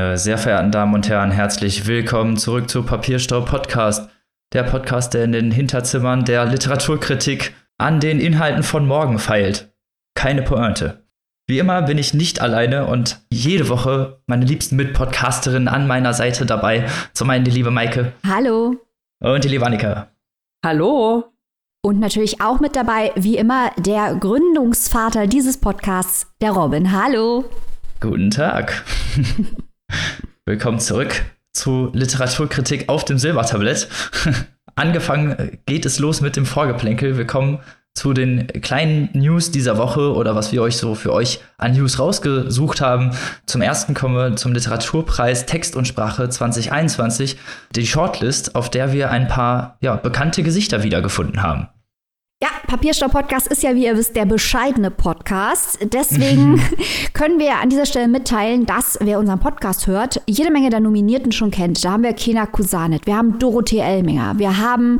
Meine sehr verehrten Damen und Herren, herzlich willkommen zurück zu Papierstau Podcast. Der Podcast, der in den Hinterzimmern der Literaturkritik an den Inhalten von morgen feilt. Keine Pointe. Wie immer bin ich nicht alleine und jede Woche meine liebsten Mitpodcasterinnen an meiner Seite dabei. Zum einen die liebe Maike. Hallo. Und die liebe Annika. Hallo. Und natürlich auch mit dabei, wie immer, der Gründungsvater dieses Podcasts, der Robin. Hallo. Guten Tag. Willkommen zurück zu Literaturkritik auf dem Silbertablett. Angefangen geht es los mit dem Vorgeplänkel. Wir kommen zu den kleinen News dieser Woche oder was wir euch so für euch an News rausgesucht haben. Zum ersten kommen wir zum Literaturpreis Text und Sprache 2021, die Shortlist, auf der wir ein paar ja, bekannte Gesichter wiedergefunden haben. Ja, Papierstau-Podcast ist ja, wie ihr wisst, der bescheidene Podcast. Deswegen können wir an dieser Stelle mitteilen, dass wer unseren Podcast hört, jede Menge der Nominierten schon kennt. Da haben wir Kena Kusanet, wir haben Dorothee Elminger, wir haben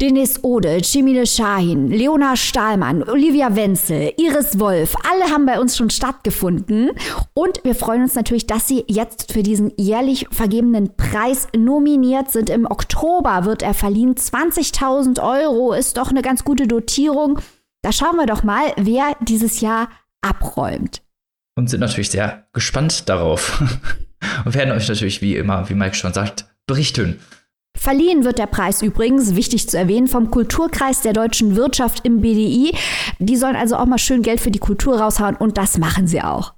Dennis Ode, Cemile Shahin, Leona Stahlmann, Olivia Wenzel, Iris Wolf, alle haben bei uns schon stattgefunden. Und wir freuen uns natürlich, dass sie jetzt für diesen jährlich vergebenen Preis nominiert sind. Im Oktober wird er verliehen. 20.000 Euro ist doch eine ganz gute Dotierung. Da schauen wir doch mal, wer dieses Jahr abräumt. Und sind natürlich sehr gespannt darauf. Und werden euch natürlich wie immer, wie Mike schon sagt, berichten. Verliehen wird der Preis übrigens, wichtig zu erwähnen, vom Kulturkreis der deutschen Wirtschaft im BDI. Die sollen also auch mal schön Geld für die Kultur raushauen und das machen sie auch.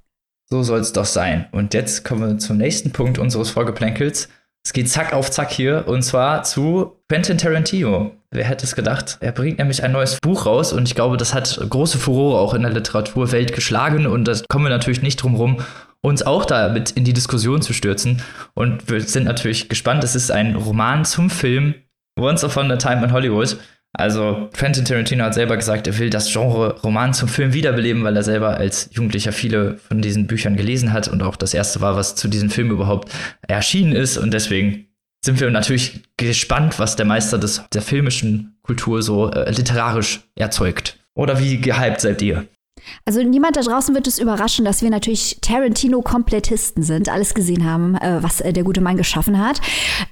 So soll es doch sein. Und jetzt kommen wir zum nächsten Punkt unseres Vorgeplänkels. Es geht zack auf zack hier und zwar zu Quentin Tarantino. Wer hätte es gedacht? Er bringt nämlich ein neues Buch raus und ich glaube, das hat große Furore auch in der Literaturwelt geschlagen und das kommen wir natürlich nicht drum rum, uns auch damit in die Diskussion zu stürzen. Und wir sind natürlich gespannt. Es ist ein Roman zum Film Once Upon a Time in Hollywood. Also Quentin Tarantino hat selber gesagt, er will das Genre Roman zum Film wiederbeleben, weil er selber als Jugendlicher viele von diesen Büchern gelesen hat und auch das erste war, was zu diesem Film überhaupt erschienen ist. Und deswegen sind wir natürlich gespannt, was der Meister des, der filmischen Kultur so äh, literarisch erzeugt. Oder wie gehypt seid ihr? Also niemand da draußen wird es überraschen, dass wir natürlich Tarantino-Komplettisten sind, alles gesehen haben, äh, was äh, der gute Mann geschaffen hat.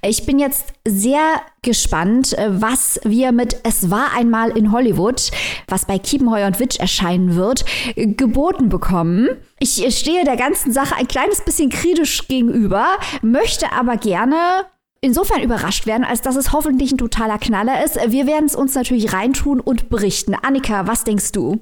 Ich bin jetzt sehr gespannt, äh, was wir mit Es war einmal in Hollywood, was bei Kiepenheuer und Witch erscheinen wird, geboten bekommen. Ich stehe der ganzen Sache ein kleines bisschen kritisch gegenüber, möchte aber gerne insofern überrascht werden, als dass es hoffentlich ein totaler Knaller ist. Wir werden es uns natürlich reintun und berichten. Annika, was denkst du?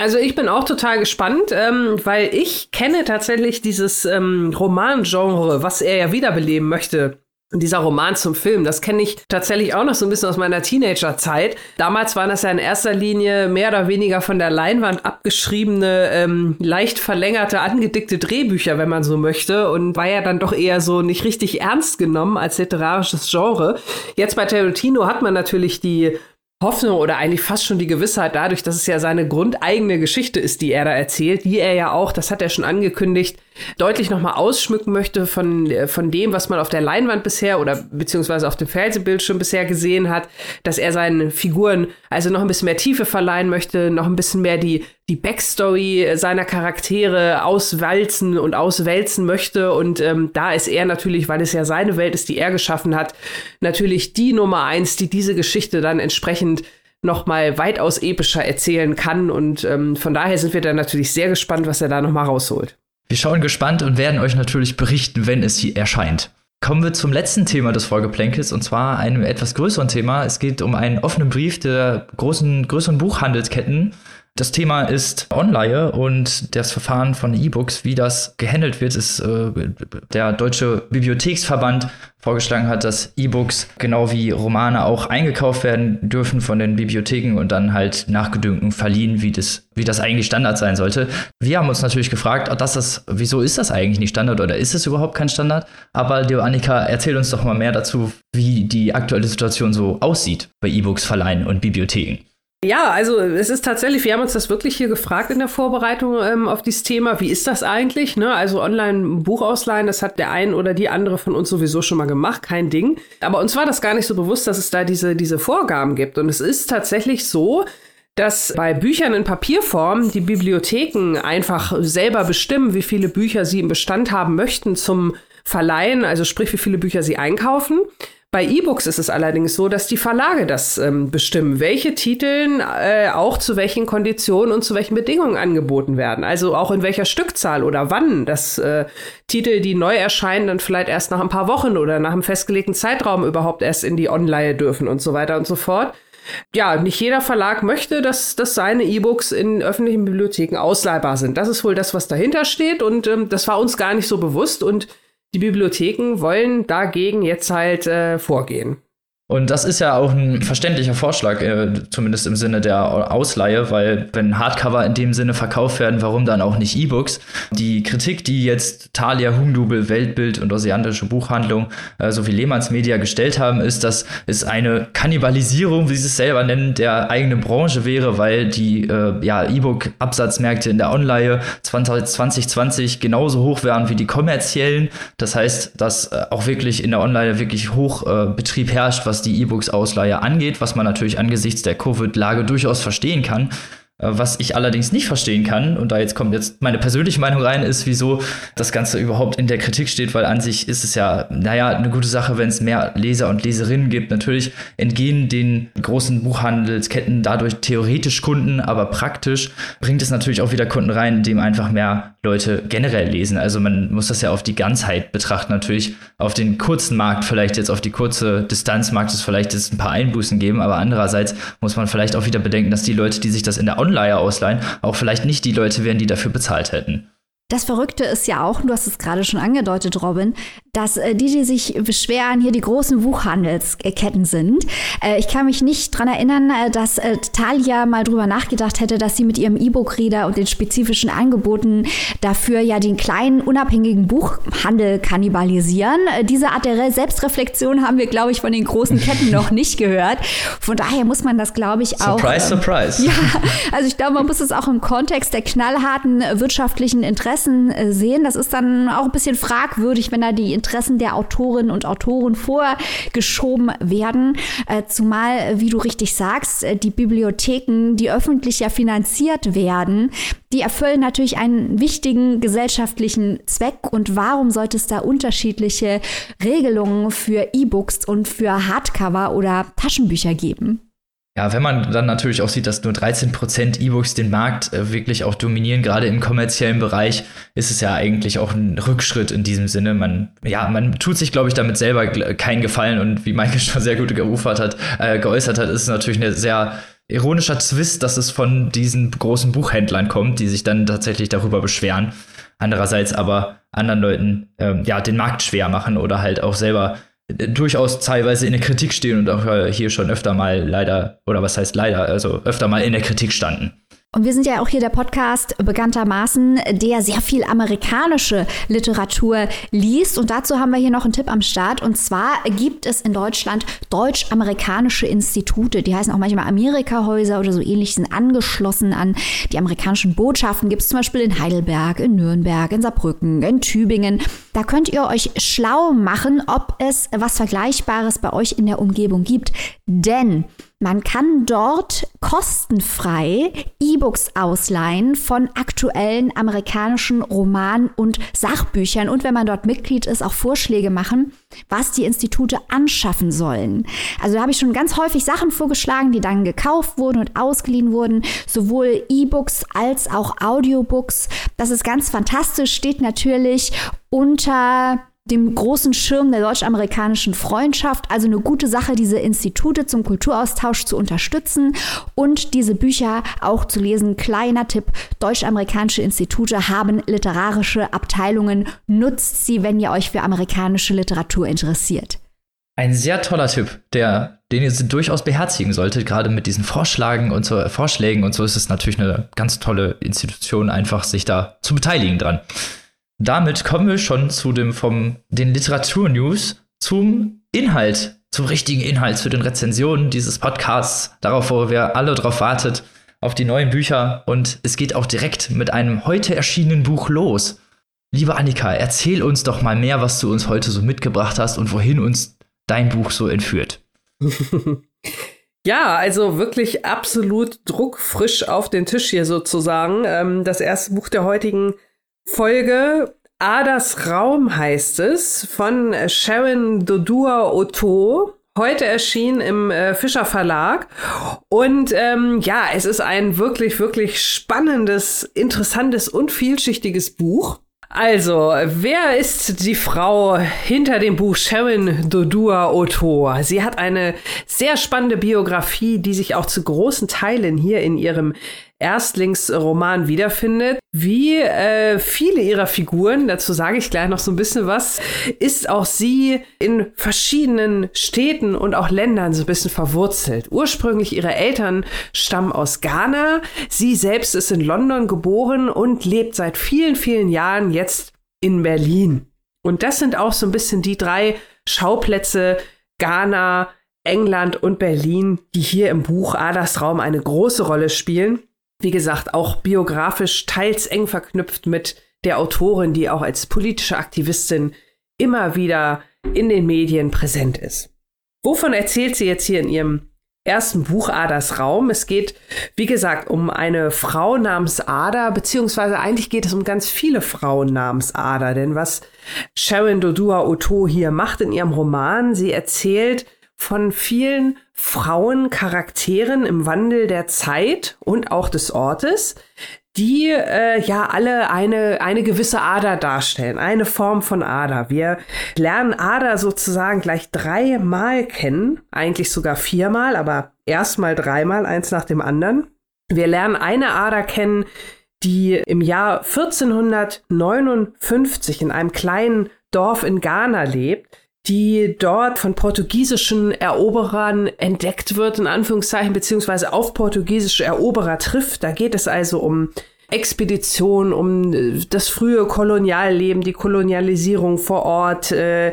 Also ich bin auch total gespannt, ähm, weil ich kenne tatsächlich dieses ähm, Romangenre, was er ja wiederbeleben möchte. Dieser Roman zum Film, das kenne ich tatsächlich auch noch so ein bisschen aus meiner Teenagerzeit. Damals waren das ja in erster Linie mehr oder weniger von der Leinwand abgeschriebene, ähm, leicht verlängerte, angedickte Drehbücher, wenn man so möchte, und war ja dann doch eher so nicht richtig ernst genommen als literarisches Genre. Jetzt bei Tarantino hat man natürlich die Hoffnung oder eigentlich fast schon die Gewissheit dadurch, dass es ja seine grundeigene Geschichte ist, die er da erzählt, die er ja auch, das hat er schon angekündigt, deutlich nochmal ausschmücken möchte von, äh, von dem, was man auf der Leinwand bisher oder beziehungsweise auf dem Fernsehbildschirm bisher gesehen hat, dass er seinen Figuren also noch ein bisschen mehr Tiefe verleihen möchte, noch ein bisschen mehr die, die Backstory seiner Charaktere auswalzen und auswälzen möchte. Und ähm, da ist er natürlich, weil es ja seine Welt ist, die er geschaffen hat, natürlich die Nummer eins, die diese Geschichte dann entsprechend noch mal weitaus epischer erzählen kann. Und ähm, von daher sind wir dann natürlich sehr gespannt, was er da noch mal rausholt. Wir schauen gespannt und werden euch natürlich berichten, wenn es hier erscheint. Kommen wir zum letzten Thema des Folgeplänkels und zwar einem etwas größeren Thema. Es geht um einen offenen Brief der großen, größeren Buchhandelsketten das Thema ist Online und das Verfahren von E-Books, wie das gehandelt wird, ist äh, der Deutsche Bibliotheksverband vorgeschlagen hat, dass E-Books genau wie Romane auch eingekauft werden dürfen von den Bibliotheken und dann halt nachgedünken verliehen, wie das, wie das eigentlich Standard sein sollte. Wir haben uns natürlich gefragt, dass das, wieso ist das eigentlich nicht Standard oder ist es überhaupt kein Standard? Aber Leo Annika, erzähl uns doch mal mehr dazu, wie die aktuelle Situation so aussieht bei E-Books verleihen und Bibliotheken. Ja, also es ist tatsächlich, wir haben uns das wirklich hier gefragt in der Vorbereitung ähm, auf dieses Thema. Wie ist das eigentlich? Ne? Also online Buch ausleihen, das hat der ein oder die andere von uns sowieso schon mal gemacht, kein Ding. Aber uns war das gar nicht so bewusst, dass es da diese, diese Vorgaben gibt. Und es ist tatsächlich so, dass bei Büchern in Papierform die Bibliotheken einfach selber bestimmen, wie viele Bücher sie im Bestand haben möchten zum Verleihen, also sprich, wie viele Bücher sie einkaufen. Bei E-Books ist es allerdings so, dass die Verlage das ähm, bestimmen, welche Titel äh, auch zu welchen Konditionen und zu welchen Bedingungen angeboten werden. Also auch in welcher Stückzahl oder wann, dass äh, Titel, die neu erscheinen, dann vielleicht erst nach ein paar Wochen oder nach einem festgelegten Zeitraum überhaupt erst in die Online dürfen und so weiter und so fort. Ja, nicht jeder Verlag möchte, dass, dass seine E-Books in öffentlichen Bibliotheken ausleihbar sind. Das ist wohl das, was dahinter steht und ähm, das war uns gar nicht so bewusst und die Bibliotheken wollen dagegen jetzt halt äh, vorgehen. Und das ist ja auch ein verständlicher Vorschlag, äh, zumindest im Sinne der Ausleihe, weil wenn Hardcover in dem Sinne verkauft werden, warum dann auch nicht E-Books? Die Kritik, die jetzt Thalia, Humdubel, Weltbild und Oseanische Buchhandlung äh, sowie Lehmanns Media gestellt haben, ist, dass es eine Kannibalisierung, wie sie es selber nennen, der eigenen Branche wäre, weil die äh, ja, E-Book-Absatzmärkte in der Online 2020 genauso hoch wären wie die kommerziellen. Das heißt, dass äh, auch wirklich in der Online wirklich Hochbetrieb herrscht, was die E-Books-Ausleihe angeht, was man natürlich angesichts der Covid-Lage durchaus verstehen kann. Äh, was ich allerdings nicht verstehen kann, und da jetzt kommt jetzt meine persönliche Meinung rein, ist, wieso das Ganze überhaupt in der Kritik steht, weil an sich ist es ja, naja, eine gute Sache, wenn es mehr Leser und Leserinnen gibt. Natürlich entgehen den großen Buchhandelsketten dadurch theoretisch Kunden, aber praktisch bringt es natürlich auch wieder Kunden rein, indem einfach mehr Leute generell lesen. Also man muss das ja auf die Ganzheit betrachten, natürlich auf den kurzen Markt, vielleicht jetzt auf die kurze Distanz mag es vielleicht jetzt ein paar Einbußen geben, aber andererseits muss man vielleicht auch wieder bedenken, dass die Leute, die sich das in der Online ausleihen, auch vielleicht nicht die Leute wären, die dafür bezahlt hätten. Das Verrückte ist ja auch, du hast es gerade schon angedeutet, Robin, dass äh, die, die sich beschweren, hier die großen Buchhandelsketten sind. Äh, ich kann mich nicht dran erinnern, äh, dass äh, Talia mal drüber nachgedacht hätte, dass sie mit ihrem E-Book-Reader und den spezifischen Angeboten dafür ja den kleinen, unabhängigen Buchhandel kannibalisieren. Äh, diese Art der Selbstreflexion haben wir, glaube ich, von den großen Ketten noch nicht gehört. Von daher muss man das, glaube ich, auch. Surprise, ähm, surprise. Ja, also ich glaube, man muss es auch im Kontext der knallharten wirtschaftlichen Interessen äh, sehen. Das ist dann auch ein bisschen fragwürdig, wenn da die Interessen der Autorinnen und Autoren vorgeschoben werden. Äh, zumal, wie du richtig sagst, äh, die Bibliotheken, die öffentlich ja finanziert werden, die erfüllen natürlich einen wichtigen gesellschaftlichen Zweck. Und warum sollte es da unterschiedliche Regelungen für E-Books und für Hardcover oder Taschenbücher geben? Ja, wenn man dann natürlich auch sieht, dass nur 13% E-Books den Markt äh, wirklich auch dominieren, gerade im kommerziellen Bereich, ist es ja eigentlich auch ein Rückschritt in diesem Sinne. Man, ja, man tut sich, glaube ich, damit selber keinen Gefallen und wie Michael schon sehr gut geufert hat, äh, geäußert hat, ist es natürlich eine sehr ironischer Twist, dass es von diesen großen Buchhändlern kommt, die sich dann tatsächlich darüber beschweren. Andererseits aber anderen Leuten ähm, ja den Markt schwer machen oder halt auch selber durchaus teilweise in der Kritik stehen und auch äh, hier schon öfter mal leider, oder was heißt leider, also öfter mal in der Kritik standen. Und wir sind ja auch hier der Podcast bekanntermaßen, der sehr viel amerikanische Literatur liest. Und dazu haben wir hier noch einen Tipp am Start. Und zwar gibt es in Deutschland deutsch-amerikanische Institute. Die heißen auch manchmal Amerikahäuser oder so ähnlich, sind angeschlossen an die amerikanischen Botschaften. Gibt es zum Beispiel in Heidelberg, in Nürnberg, in Saarbrücken, in Tübingen. Da könnt ihr euch schlau machen, ob es was Vergleichbares bei euch in der Umgebung gibt. Denn man kann dort kostenfrei E-Books ausleihen von aktuellen amerikanischen Romanen und Sachbüchern und wenn man dort Mitglied ist, auch Vorschläge machen, was die Institute anschaffen sollen. Also da habe ich schon ganz häufig Sachen vorgeschlagen, die dann gekauft wurden und ausgeliehen wurden, sowohl E-Books als auch Audiobooks. Das ist ganz fantastisch, steht natürlich unter dem großen Schirm der deutsch-amerikanischen Freundschaft. Also eine gute Sache, diese Institute zum Kulturaustausch zu unterstützen und diese Bücher auch zu lesen. Kleiner Tipp, deutsch-amerikanische Institute haben literarische Abteilungen. Nutzt sie, wenn ihr euch für amerikanische Literatur interessiert. Ein sehr toller Tipp, der, den ihr durchaus beherzigen solltet, gerade mit diesen Vorschlägen und so, Vorschlägen und so ist es natürlich eine ganz tolle Institution, einfach sich da zu beteiligen dran damit kommen wir schon zu dem vom den Literaturnews zum Inhalt, zum richtigen Inhalt, zu den Rezensionen dieses Podcasts, darauf, wo wir alle drauf wartet, auf die neuen Bücher. Und es geht auch direkt mit einem heute erschienenen Buch los. Liebe Annika, erzähl uns doch mal mehr, was du uns heute so mitgebracht hast und wohin uns dein Buch so entführt. Ja, also wirklich absolut druckfrisch auf den Tisch hier sozusagen. Ähm, das erste Buch der heutigen Folge. Adas Raum heißt es von Sharon Dodua Otto. Heute erschienen im äh, Fischer Verlag. Und ähm, ja, es ist ein wirklich, wirklich spannendes, interessantes und vielschichtiges Buch. Also, wer ist die Frau hinter dem Buch Sharon Dodua Otto? Sie hat eine sehr spannende Biografie, die sich auch zu großen Teilen hier in ihrem Erstlingsroman wiederfindet. Wie äh, viele ihrer Figuren, dazu sage ich gleich noch so ein bisschen was, ist auch sie in verschiedenen Städten und auch Ländern so ein bisschen verwurzelt. Ursprünglich ihre Eltern stammen aus Ghana. Sie selbst ist in London geboren und lebt seit vielen, vielen Jahren jetzt in Berlin. Und das sind auch so ein bisschen die drei Schauplätze Ghana, England und Berlin, die hier im Buch Adas Raum eine große Rolle spielen wie gesagt, auch biografisch teils eng verknüpft mit der Autorin, die auch als politische Aktivistin immer wieder in den Medien präsent ist. Wovon erzählt sie jetzt hier in ihrem ersten Buch Adas Raum? Es geht, wie gesagt, um eine Frau namens Ada, beziehungsweise eigentlich geht es um ganz viele Frauen namens Ada, denn was Sharon Dodua Otto hier macht in ihrem Roman, sie erzählt von vielen Frauencharakteren im Wandel der Zeit und auch des Ortes, die äh, ja alle eine, eine gewisse Ader darstellen, eine Form von Ader. Wir lernen Ader sozusagen gleich dreimal kennen, eigentlich sogar viermal, aber erstmal dreimal, eins nach dem anderen. Wir lernen eine Ader kennen, die im Jahr 1459 in einem kleinen Dorf in Ghana lebt, die dort von portugiesischen Eroberern entdeckt wird, in Anführungszeichen, beziehungsweise auf portugiesische Eroberer trifft. Da geht es also um Expedition, um äh, das frühe Kolonialleben, die Kolonialisierung vor Ort, äh,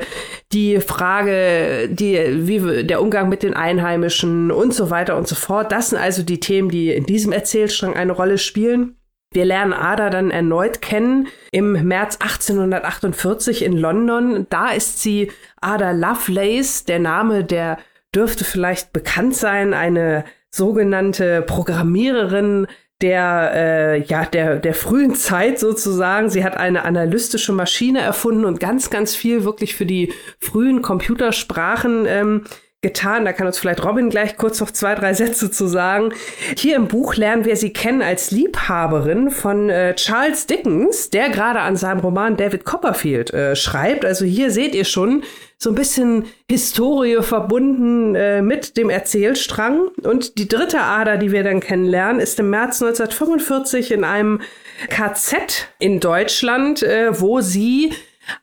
die Frage, die, wie der Umgang mit den Einheimischen und so weiter und so fort. Das sind also die Themen, die in diesem Erzählstrang eine Rolle spielen. Wir lernen Ada dann erneut kennen im März 1848 in London. Da ist sie Ada Lovelace, der Name, der dürfte vielleicht bekannt sein, eine sogenannte Programmiererin der äh, ja der der frühen Zeit sozusagen. Sie hat eine analystische Maschine erfunden und ganz ganz viel wirklich für die frühen Computersprachen ähm, getan. Da kann uns vielleicht Robin gleich kurz noch zwei, drei Sätze zu sagen. Hier im Buch lernen wir sie kennen als Liebhaberin von äh, Charles Dickens, der gerade an seinem Roman David Copperfield äh, schreibt. Also hier seht ihr schon so ein bisschen Historie verbunden äh, mit dem Erzählstrang. Und die dritte Ader, die wir dann kennenlernen, ist im März 1945 in einem KZ in Deutschland, äh, wo sie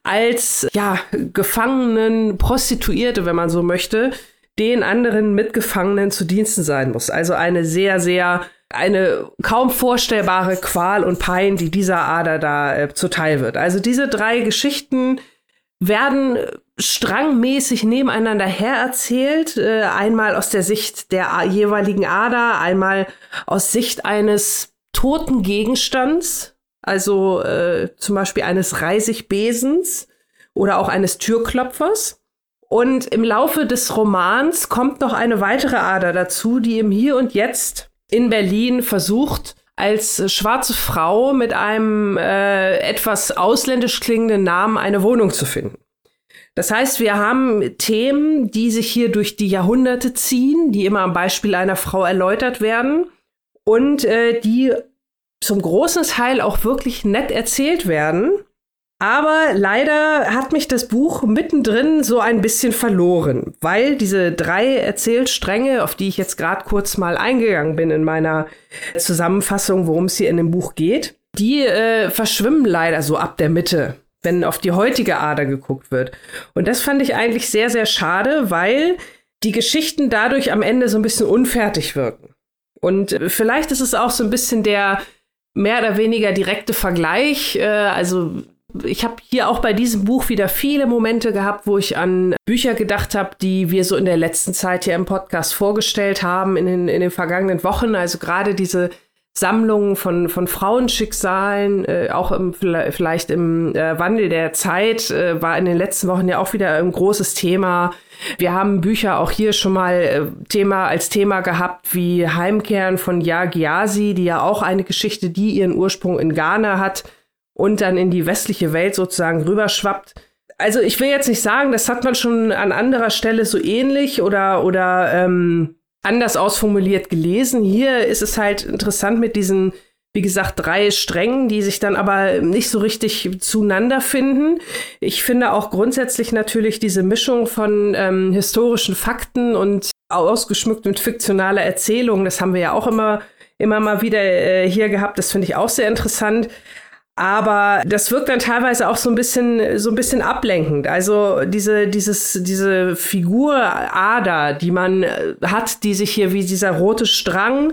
als ja Gefangenen, Prostituierte, wenn man so möchte, den anderen Mitgefangenen zu Diensten sein muss. Also eine sehr, sehr, eine kaum vorstellbare Qual und Pein, die dieser Ader da äh, zuteil wird. Also diese drei Geschichten werden strangmäßig nebeneinander hererzählt. Äh, einmal aus der Sicht der jeweiligen Ader, einmal aus Sicht eines toten Gegenstands, also äh, zum Beispiel eines Reisigbesens oder auch eines Türklopfers. Und im Laufe des Romans kommt noch eine weitere Ader dazu, die im Hier und Jetzt in Berlin versucht, als schwarze Frau mit einem äh, etwas ausländisch klingenden Namen eine Wohnung zu finden. Das heißt, wir haben Themen, die sich hier durch die Jahrhunderte ziehen, die immer am Beispiel einer Frau erläutert werden und äh, die zum großen Teil auch wirklich nett erzählt werden. Aber leider hat mich das Buch mittendrin so ein bisschen verloren, weil diese drei Erzählstränge, auf die ich jetzt gerade kurz mal eingegangen bin in meiner Zusammenfassung, worum es hier in dem Buch geht, die äh, verschwimmen leider so ab der Mitte, wenn auf die heutige Ader geguckt wird. Und das fand ich eigentlich sehr, sehr schade, weil die Geschichten dadurch am Ende so ein bisschen unfertig wirken. Und äh, vielleicht ist es auch so ein bisschen der mehr oder weniger direkte Vergleich. Äh, also ich habe hier auch bei diesem Buch wieder viele Momente gehabt, wo ich an Bücher gedacht habe, die wir so in der letzten Zeit hier im Podcast vorgestellt haben, in den, in den vergangenen Wochen. Also gerade diese Sammlungen von, von Frauenschicksalen, äh, auch im, vielleicht im äh, Wandel der Zeit, äh, war in den letzten Wochen ja auch wieder ein großes Thema. Wir haben Bücher auch hier schon mal äh, Thema als Thema gehabt, wie Heimkehren von Yagiasi, die ja auch eine Geschichte, die ihren Ursprung in Ghana hat und dann in die westliche Welt sozusagen rüberschwappt. Also ich will jetzt nicht sagen, das hat man schon an anderer Stelle so ähnlich oder, oder ähm, anders ausformuliert gelesen. Hier ist es halt interessant mit diesen, wie gesagt, drei Strängen, die sich dann aber nicht so richtig zueinander finden. Ich finde auch grundsätzlich natürlich diese Mischung von ähm, historischen Fakten und ausgeschmückt mit fiktionaler Erzählung, das haben wir ja auch immer, immer mal wieder äh, hier gehabt. Das finde ich auch sehr interessant. Aber das wirkt dann teilweise auch so ein bisschen, so ein bisschen ablenkend. Also diese, dieses, diese Figur Ada, die man äh, hat, die sich hier wie dieser rote Strang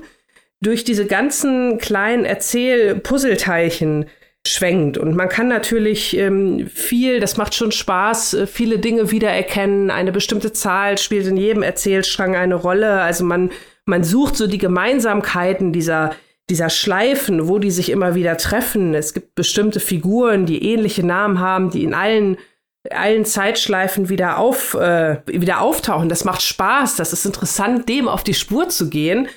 durch diese ganzen kleinen Erzähl-Puzzleteilchen schwenkt. Und man kann natürlich ähm, viel, das macht schon Spaß, äh, viele Dinge wiedererkennen. Eine bestimmte Zahl spielt in jedem Erzählstrang eine Rolle. Also man, man sucht so die Gemeinsamkeiten dieser dieser Schleifen, wo die sich immer wieder treffen. Es gibt bestimmte Figuren, die ähnliche Namen haben, die in allen allen Zeitschleifen wieder auf äh, wieder auftauchen. Das macht Spaß. Das ist interessant, dem auf die Spur zu gehen.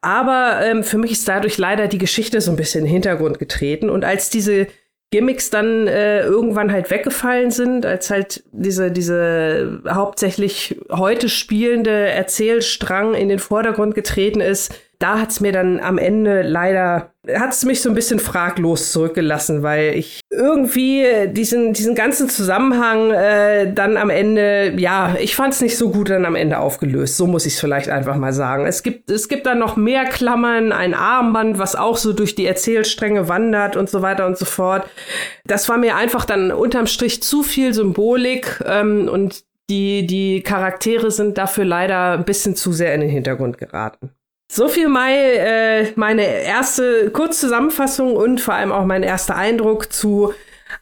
Aber ähm, für mich ist dadurch leider die Geschichte so ein bisschen in den Hintergrund getreten. Und als diese Gimmicks dann äh, irgendwann halt weggefallen sind, als halt diese, diese hauptsächlich heute spielende Erzählstrang in den Vordergrund getreten ist, da hat's mir dann am Ende leider, hat's mich so ein bisschen fraglos zurückgelassen, weil ich irgendwie diesen, diesen ganzen Zusammenhang äh, dann am Ende, ja, ich fand's nicht so gut dann am Ende aufgelöst. So muss ich es vielleicht einfach mal sagen. Es gibt, es gibt dann noch mehr Klammern, ein Armband, was auch so durch die Erzählstränge wandert und so weiter und so fort. Das war mir einfach dann unterm Strich zu viel Symbolik ähm, und die, die Charaktere sind dafür leider ein bisschen zu sehr in den Hintergrund geraten. So viel mal äh, meine erste Kurzzusammenfassung und vor allem auch mein erster Eindruck zu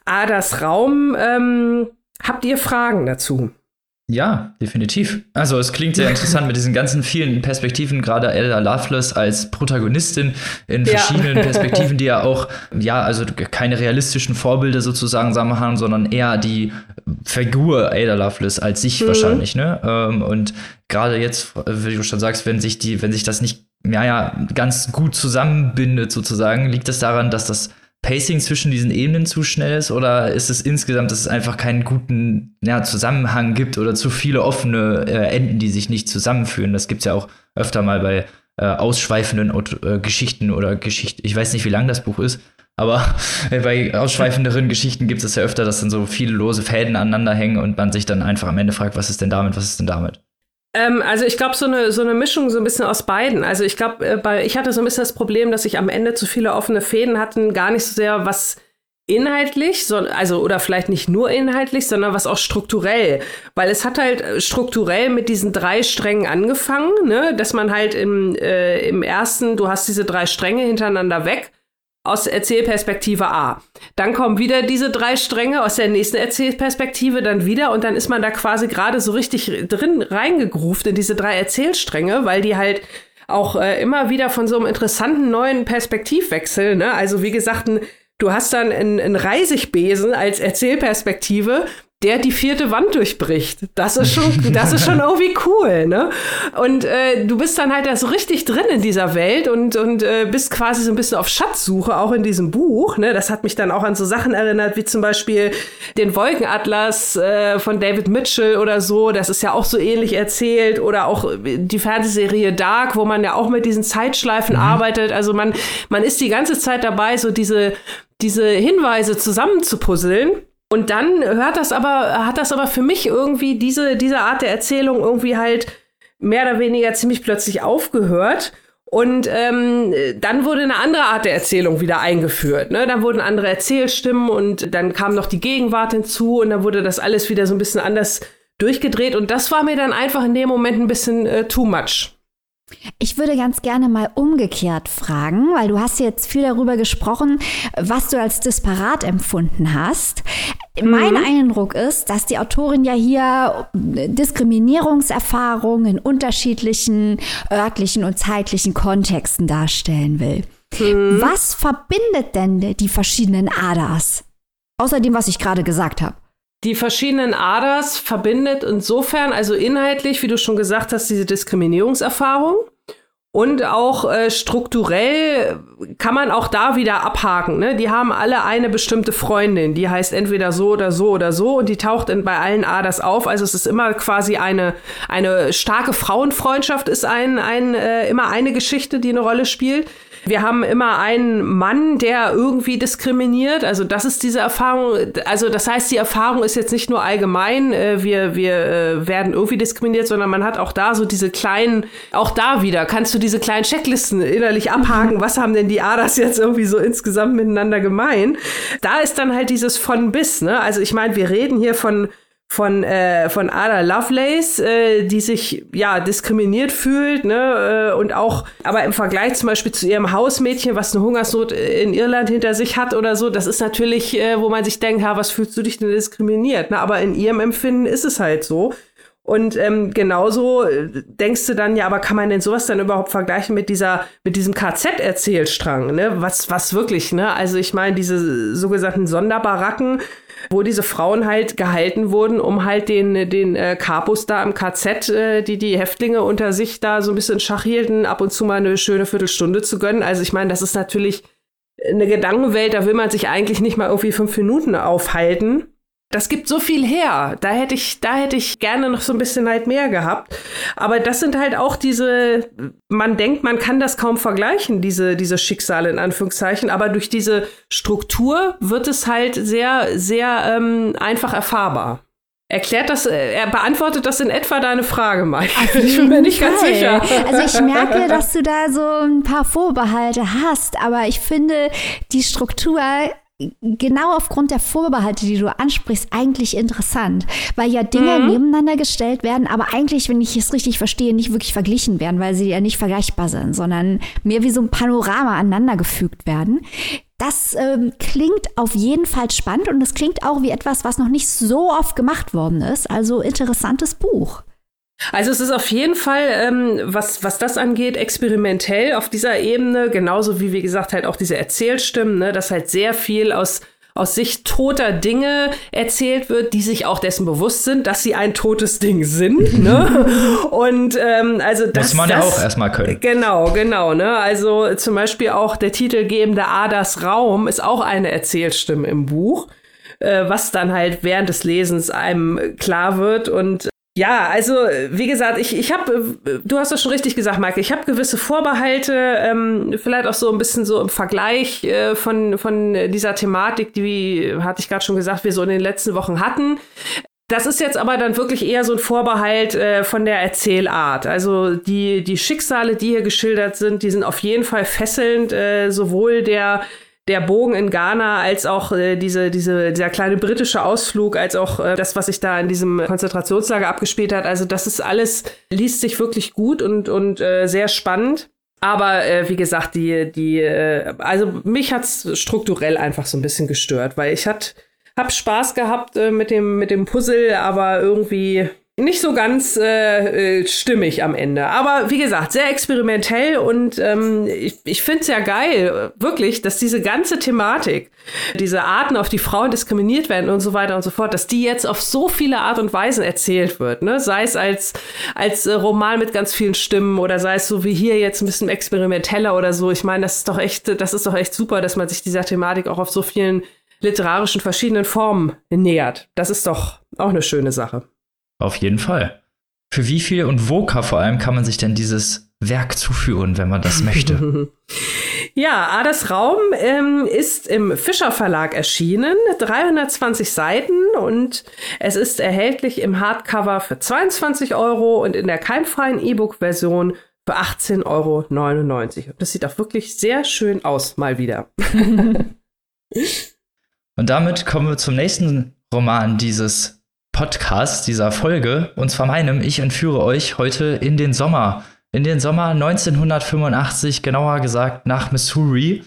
Adas Raum. Ähm, habt ihr Fragen dazu? Ja, definitiv. Also es klingt sehr interessant mit diesen ganzen vielen Perspektiven, gerade Ella Loveless als Protagonistin in verschiedenen ja. Perspektiven, die ja auch, ja, also keine realistischen Vorbilder sozusagen haben, sondern eher die Figur Ada Loveless als sich mhm. wahrscheinlich, ne? Ähm, und gerade jetzt, wie du schon sagst, wenn sich die, wenn sich das nicht, ja, ja, ganz gut zusammenbindet sozusagen, liegt das daran, dass das Pacing zwischen diesen Ebenen zu schnell ist oder ist es insgesamt, dass es einfach keinen guten ja, Zusammenhang gibt oder zu viele offene äh, Enden, die sich nicht zusammenführen? Das gibt es ja auch öfter mal bei äh, ausschweifenden äh, Geschichten oder Geschichten. Ich weiß nicht, wie lang das Buch ist, aber bei ausschweifenderen Geschichten gibt es ja öfter, dass dann so viele lose Fäden aneinander hängen und man sich dann einfach am Ende fragt, was ist denn damit, was ist denn damit? Ähm, also ich glaube, so eine, so eine Mischung so ein bisschen aus beiden. Also ich glaube, äh, bei, ich hatte so ein bisschen das Problem, dass ich am Ende zu viele offene Fäden hatten, gar nicht so sehr was inhaltlich, so, also oder vielleicht nicht nur inhaltlich, sondern was auch strukturell, weil es hat halt äh, strukturell mit diesen drei Strängen angefangen, ne, dass man halt im, äh, im ersten, du hast diese drei Stränge hintereinander weg aus Erzählperspektive A. Dann kommen wieder diese drei Stränge aus der nächsten Erzählperspektive dann wieder und dann ist man da quasi gerade so richtig drin reingegruft in diese drei Erzählstränge, weil die halt auch äh, immer wieder von so einem interessanten neuen Perspektivwechsel, ne? Also wie gesagt, ein, du hast dann einen Reisigbesen als Erzählperspektive, der die vierte Wand durchbricht. Das ist schon, das ist schon irgendwie cool, ne? Und äh, du bist dann halt da so richtig drin in dieser Welt und, und äh, bist quasi so ein bisschen auf Schatzsuche, auch in diesem Buch, ne? Das hat mich dann auch an so Sachen erinnert, wie zum Beispiel den Wolkenatlas äh, von David Mitchell oder so. Das ist ja auch so ähnlich erzählt. Oder auch die Fernsehserie Dark, wo man ja auch mit diesen Zeitschleifen mhm. arbeitet. Also man, man ist die ganze Zeit dabei, so diese, diese Hinweise zusammenzupuzzeln. Und dann hört das aber, hat das aber für mich irgendwie diese, diese Art der Erzählung irgendwie halt mehr oder weniger ziemlich plötzlich aufgehört. Und ähm, dann wurde eine andere Art der Erzählung wieder eingeführt. Ne? Dann wurden andere Erzählstimmen und dann kam noch die Gegenwart hinzu und dann wurde das alles wieder so ein bisschen anders durchgedreht. Und das war mir dann einfach in dem Moment ein bisschen äh, too much. Ich würde ganz gerne mal umgekehrt fragen, weil du hast jetzt viel darüber gesprochen, was du als disparat empfunden hast. Mhm. Mein Eindruck ist, dass die Autorin ja hier Diskriminierungserfahrungen in unterschiedlichen örtlichen und zeitlichen Kontexten darstellen will. Mhm. Was verbindet denn die verschiedenen Adas? Außer dem, was ich gerade gesagt habe. Die verschiedenen Aders verbindet insofern, also inhaltlich, wie du schon gesagt hast, diese Diskriminierungserfahrung. Und auch äh, strukturell kann man auch da wieder abhaken. Ne? Die haben alle eine bestimmte Freundin, die heißt entweder so oder so oder so und die taucht in, bei allen Aders auf. Also es ist immer quasi eine, eine starke Frauenfreundschaft, ist ein, ein, äh, immer eine Geschichte, die eine Rolle spielt. Wir haben immer einen Mann, der irgendwie diskriminiert. Also das ist diese Erfahrung. Also das heißt, die Erfahrung ist jetzt nicht nur allgemein, äh, wir, wir äh, werden irgendwie diskriminiert, sondern man hat auch da so diese kleinen, auch da wieder kannst du diese kleinen Checklisten innerlich abhaken. Was haben denn die Adas jetzt irgendwie so insgesamt miteinander gemein? Da ist dann halt dieses von bis. Ne? Also ich meine, wir reden hier von von, äh, von Ada Lovelace, äh, die sich ja diskriminiert fühlt, ne, äh, und auch, aber im Vergleich zum Beispiel zu ihrem Hausmädchen, was eine Hungersnot in Irland hinter sich hat oder so, das ist natürlich, äh, wo man sich denkt, ha, was fühlst du dich denn diskriminiert? Ne? Aber in ihrem Empfinden ist es halt so. Und ähm, genauso äh, denkst du dann, ja, aber kann man denn sowas dann überhaupt vergleichen mit dieser, mit diesem KZ-Erzählstrang, ne? Was, was wirklich, ne? Also ich meine, diese sogenannten Sonderbaracken, wo diese Frauen halt gehalten wurden, um halt den, den äh, Kapus da im KZ, äh, die die Häftlinge unter sich da so ein bisschen Schach hielten, ab und zu mal eine schöne Viertelstunde zu gönnen. Also ich meine, das ist natürlich eine Gedankenwelt, da will man sich eigentlich nicht mal irgendwie fünf Minuten aufhalten das gibt so viel her. Da hätte ich, da hätte ich gerne noch so ein bisschen halt mehr gehabt. Aber das sind halt auch diese, man denkt, man kann das kaum vergleichen, diese, diese Schicksale in Anführungszeichen. Aber durch diese Struktur wird es halt sehr, sehr ähm, einfach erfahrbar. Erklärt das, äh, er beantwortet das in etwa deine Frage, Mike. Ich bin mir nicht Fall. ganz sicher. Also ich merke, dass du da so ein paar Vorbehalte hast, aber ich finde, die Struktur genau aufgrund der Vorbehalte, die du ansprichst, eigentlich interessant, weil ja Dinge mhm. nebeneinander gestellt werden, aber eigentlich, wenn ich es richtig verstehe, nicht wirklich verglichen werden, weil sie ja nicht vergleichbar sind, sondern mehr wie so ein Panorama aneinander gefügt werden. Das ähm, klingt auf jeden Fall spannend und es klingt auch wie etwas, was noch nicht so oft gemacht worden ist. Also interessantes Buch. Also es ist auf jeden Fall, ähm, was, was das angeht, experimentell auf dieser Ebene, genauso wie, wie gesagt, halt auch diese Erzählstimmen, ne, dass halt sehr viel aus aus Sicht toter Dinge erzählt wird, die sich auch dessen bewusst sind, dass sie ein totes Ding sind. Ne? Und ähm, also das muss man das, ja auch erstmal können. Genau, genau. Ne? Also zum Beispiel auch der titelgebende Adas Raum ist auch eine Erzählstimme im Buch äh, was dann halt während des Lesens einem klar wird. Und ja, also wie gesagt, ich, ich habe, du hast das schon richtig gesagt, Maike, ich habe gewisse Vorbehalte, ähm, vielleicht auch so ein bisschen so im Vergleich äh, von, von dieser Thematik, die, hatte ich gerade schon gesagt, wir so in den letzten Wochen hatten. Das ist jetzt aber dann wirklich eher so ein Vorbehalt äh, von der Erzählart. Also die, die Schicksale, die hier geschildert sind, die sind auf jeden Fall fesselnd, äh, sowohl der der Bogen in Ghana, als auch äh, diese, diese, dieser kleine britische Ausflug, als auch äh, das, was sich da in diesem Konzentrationslager abgespielt hat. Also das ist alles, liest sich wirklich gut und, und äh, sehr spannend. Aber äh, wie gesagt, die, die, äh, also mich hat's strukturell einfach so ein bisschen gestört, weil ich hat, hab Spaß gehabt äh, mit dem, mit dem Puzzle, aber irgendwie nicht so ganz äh, äh, stimmig am Ende. Aber wie gesagt, sehr experimentell und ähm, ich, ich finde es ja geil, wirklich, dass diese ganze Thematik, diese Arten, auf die Frauen diskriminiert werden und so weiter und so fort, dass die jetzt auf so viele Art und Weisen erzählt wird. Ne? Sei es als, als äh, Roman mit ganz vielen Stimmen oder sei es so wie hier jetzt ein bisschen experimenteller oder so. Ich meine, das ist doch echt, das ist doch echt super, dass man sich dieser Thematik auch auf so vielen literarischen verschiedenen Formen nähert. Das ist doch auch eine schöne Sache. Auf jeden Fall. Für wie viel und wo vor allem kann man sich denn dieses Werk zuführen, wenn man das möchte? ja, Adas Raum ähm, ist im Fischer Verlag erschienen, 320 Seiten und es ist erhältlich im Hardcover für 22 Euro und in der keimfreien E-Book-Version für 18,99 Euro. Und das sieht auch wirklich sehr schön aus, mal wieder. und damit kommen wir zum nächsten Roman dieses Podcast, dieser Folge, und zwar meinem. Ich entführe euch heute in den Sommer. In den Sommer 1985, genauer gesagt nach Missouri.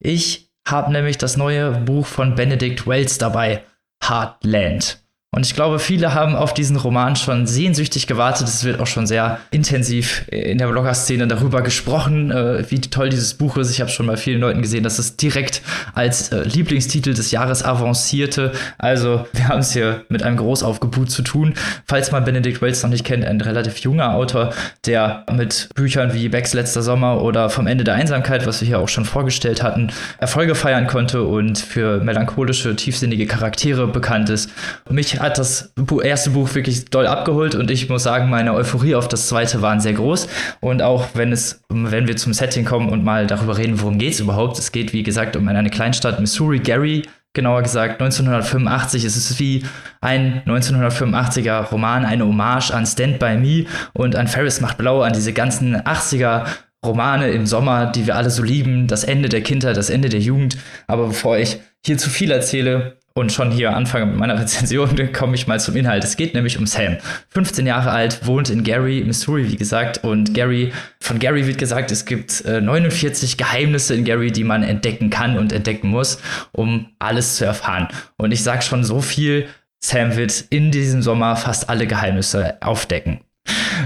Ich habe nämlich das neue Buch von Benedict Wells dabei, Heartland. Und ich glaube, viele haben auf diesen Roman schon sehnsüchtig gewartet. Es wird auch schon sehr intensiv in der Blogger-Szene darüber gesprochen, äh, wie toll dieses Buch ist. Ich habe schon bei vielen Leuten gesehen, dass es direkt als äh, Lieblingstitel des Jahres avancierte. Also wir haben es hier mit einem Großaufgebot zu tun. Falls man Benedict Wells noch nicht kennt, ein relativ junger Autor, der mit Büchern wie Becks letzter Sommer oder Vom Ende der Einsamkeit, was wir hier auch schon vorgestellt hatten, Erfolge feiern konnte und für melancholische, tiefsinnige Charaktere bekannt ist. Mich hat das erste Buch wirklich doll abgeholt und ich muss sagen, meine Euphorie auf das zweite waren sehr groß. Und auch wenn es, wenn wir zum Setting kommen und mal darüber reden, worum geht es überhaupt, es geht, wie gesagt, um eine Kleinstadt Missouri, Gary, genauer gesagt 1985. Es ist wie ein 1985er Roman, eine Hommage an Stand By Me und an Ferris macht blau, an diese ganzen 80er Romane im Sommer, die wir alle so lieben, das Ende der Kindheit, das Ende der Jugend. Aber bevor ich hier zu viel erzähle, und schon hier anfange mit meiner Rezension, komme ich mal zum Inhalt. Es geht nämlich um Sam. 15 Jahre alt, wohnt in Gary, Missouri, wie gesagt. Und Gary, von Gary wird gesagt, es gibt äh, 49 Geheimnisse in Gary, die man entdecken kann und entdecken muss, um alles zu erfahren. Und ich sage schon so viel, Sam wird in diesem Sommer fast alle Geheimnisse aufdecken.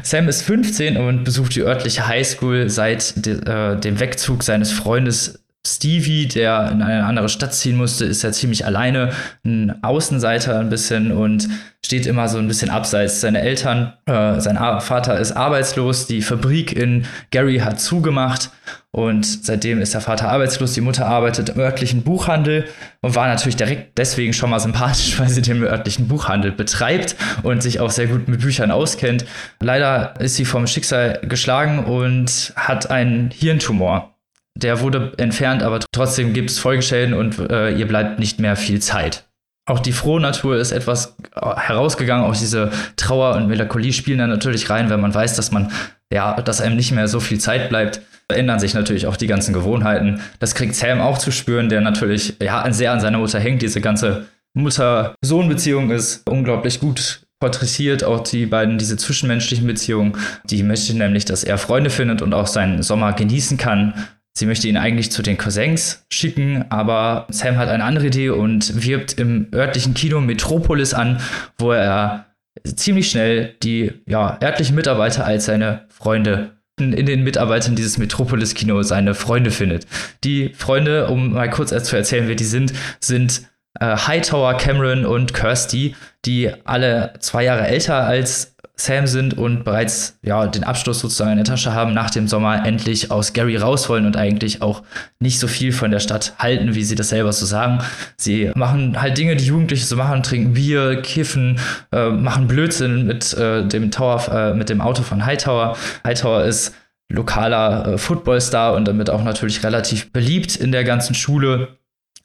Sam ist 15 und besucht die örtliche Highschool seit de, äh, dem Wegzug seines Freundes Stevie, der in eine andere Stadt ziehen musste, ist ja ziemlich alleine, ein Außenseiter ein bisschen und steht immer so ein bisschen abseits. Seine Eltern, äh, sein Vater ist arbeitslos, die Fabrik in Gary hat zugemacht und seitdem ist der Vater arbeitslos, die Mutter arbeitet im örtlichen Buchhandel und war natürlich direkt deswegen schon mal sympathisch, weil sie den örtlichen Buchhandel betreibt und sich auch sehr gut mit Büchern auskennt. Leider ist sie vom Schicksal geschlagen und hat einen Hirntumor. Der wurde entfernt, aber trotzdem gibt es Folgeschäden und äh, ihr bleibt nicht mehr viel Zeit. Auch die frohe Natur ist etwas äh, herausgegangen, auch diese Trauer und Melancholie spielen da natürlich rein, wenn man weiß, dass man, ja, dass einem nicht mehr so viel Zeit bleibt, ändern sich natürlich auch die ganzen Gewohnheiten. Das kriegt Sam auch zu spüren, der natürlich, ja, sehr an seiner Mutter hängt. Diese ganze Mutter-Sohn-Beziehung ist unglaublich gut porträtiert, auch die beiden, diese zwischenmenschlichen Beziehungen. Die möchte nämlich, dass er Freunde findet und auch seinen Sommer genießen kann Sie möchte ihn eigentlich zu den Cousins schicken, aber Sam hat eine andere Idee und wirbt im örtlichen Kino Metropolis an, wo er ziemlich schnell die ja, örtlichen Mitarbeiter als seine Freunde in den Mitarbeitern dieses Metropolis-Kino seine Freunde findet. Die Freunde, um mal kurz zu erzählen, wer die sind, sind äh, Hightower, Cameron und Kirsty, die alle zwei Jahre älter als Sam sind und bereits ja den Abschluss sozusagen in der Tasche haben, nach dem Sommer endlich aus Gary raus wollen und eigentlich auch nicht so viel von der Stadt halten, wie sie das selber so sagen. Sie machen halt Dinge, die Jugendliche so machen, trinken Bier, kiffen, äh, machen Blödsinn mit äh, dem Tower, äh, mit dem Auto von Hightower. Hightower ist lokaler äh, Footballstar und damit auch natürlich relativ beliebt in der ganzen Schule.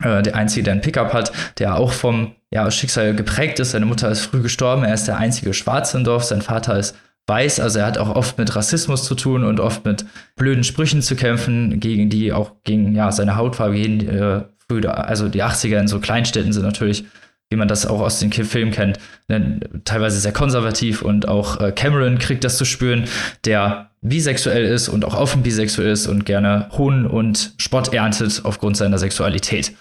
Äh, der einzige, der ein Pickup hat, der auch vom ja, Schicksal geprägt ist. Seine Mutter ist früh gestorben, er ist der einzige Schwarze im Dorf, sein Vater ist weiß, also er hat auch oft mit Rassismus zu tun und oft mit blöden Sprüchen zu kämpfen, gegen die auch gegen ja, seine Hautfarbe gehen. Äh, also die 80er in so Kleinstädten sind natürlich, wie man das auch aus den Filmen kennt, teilweise sehr konservativ und auch äh, Cameron kriegt das zu spüren, der bisexuell ist und auch offen bisexuell ist und gerne Hohn und Spott erntet aufgrund seiner Sexualität.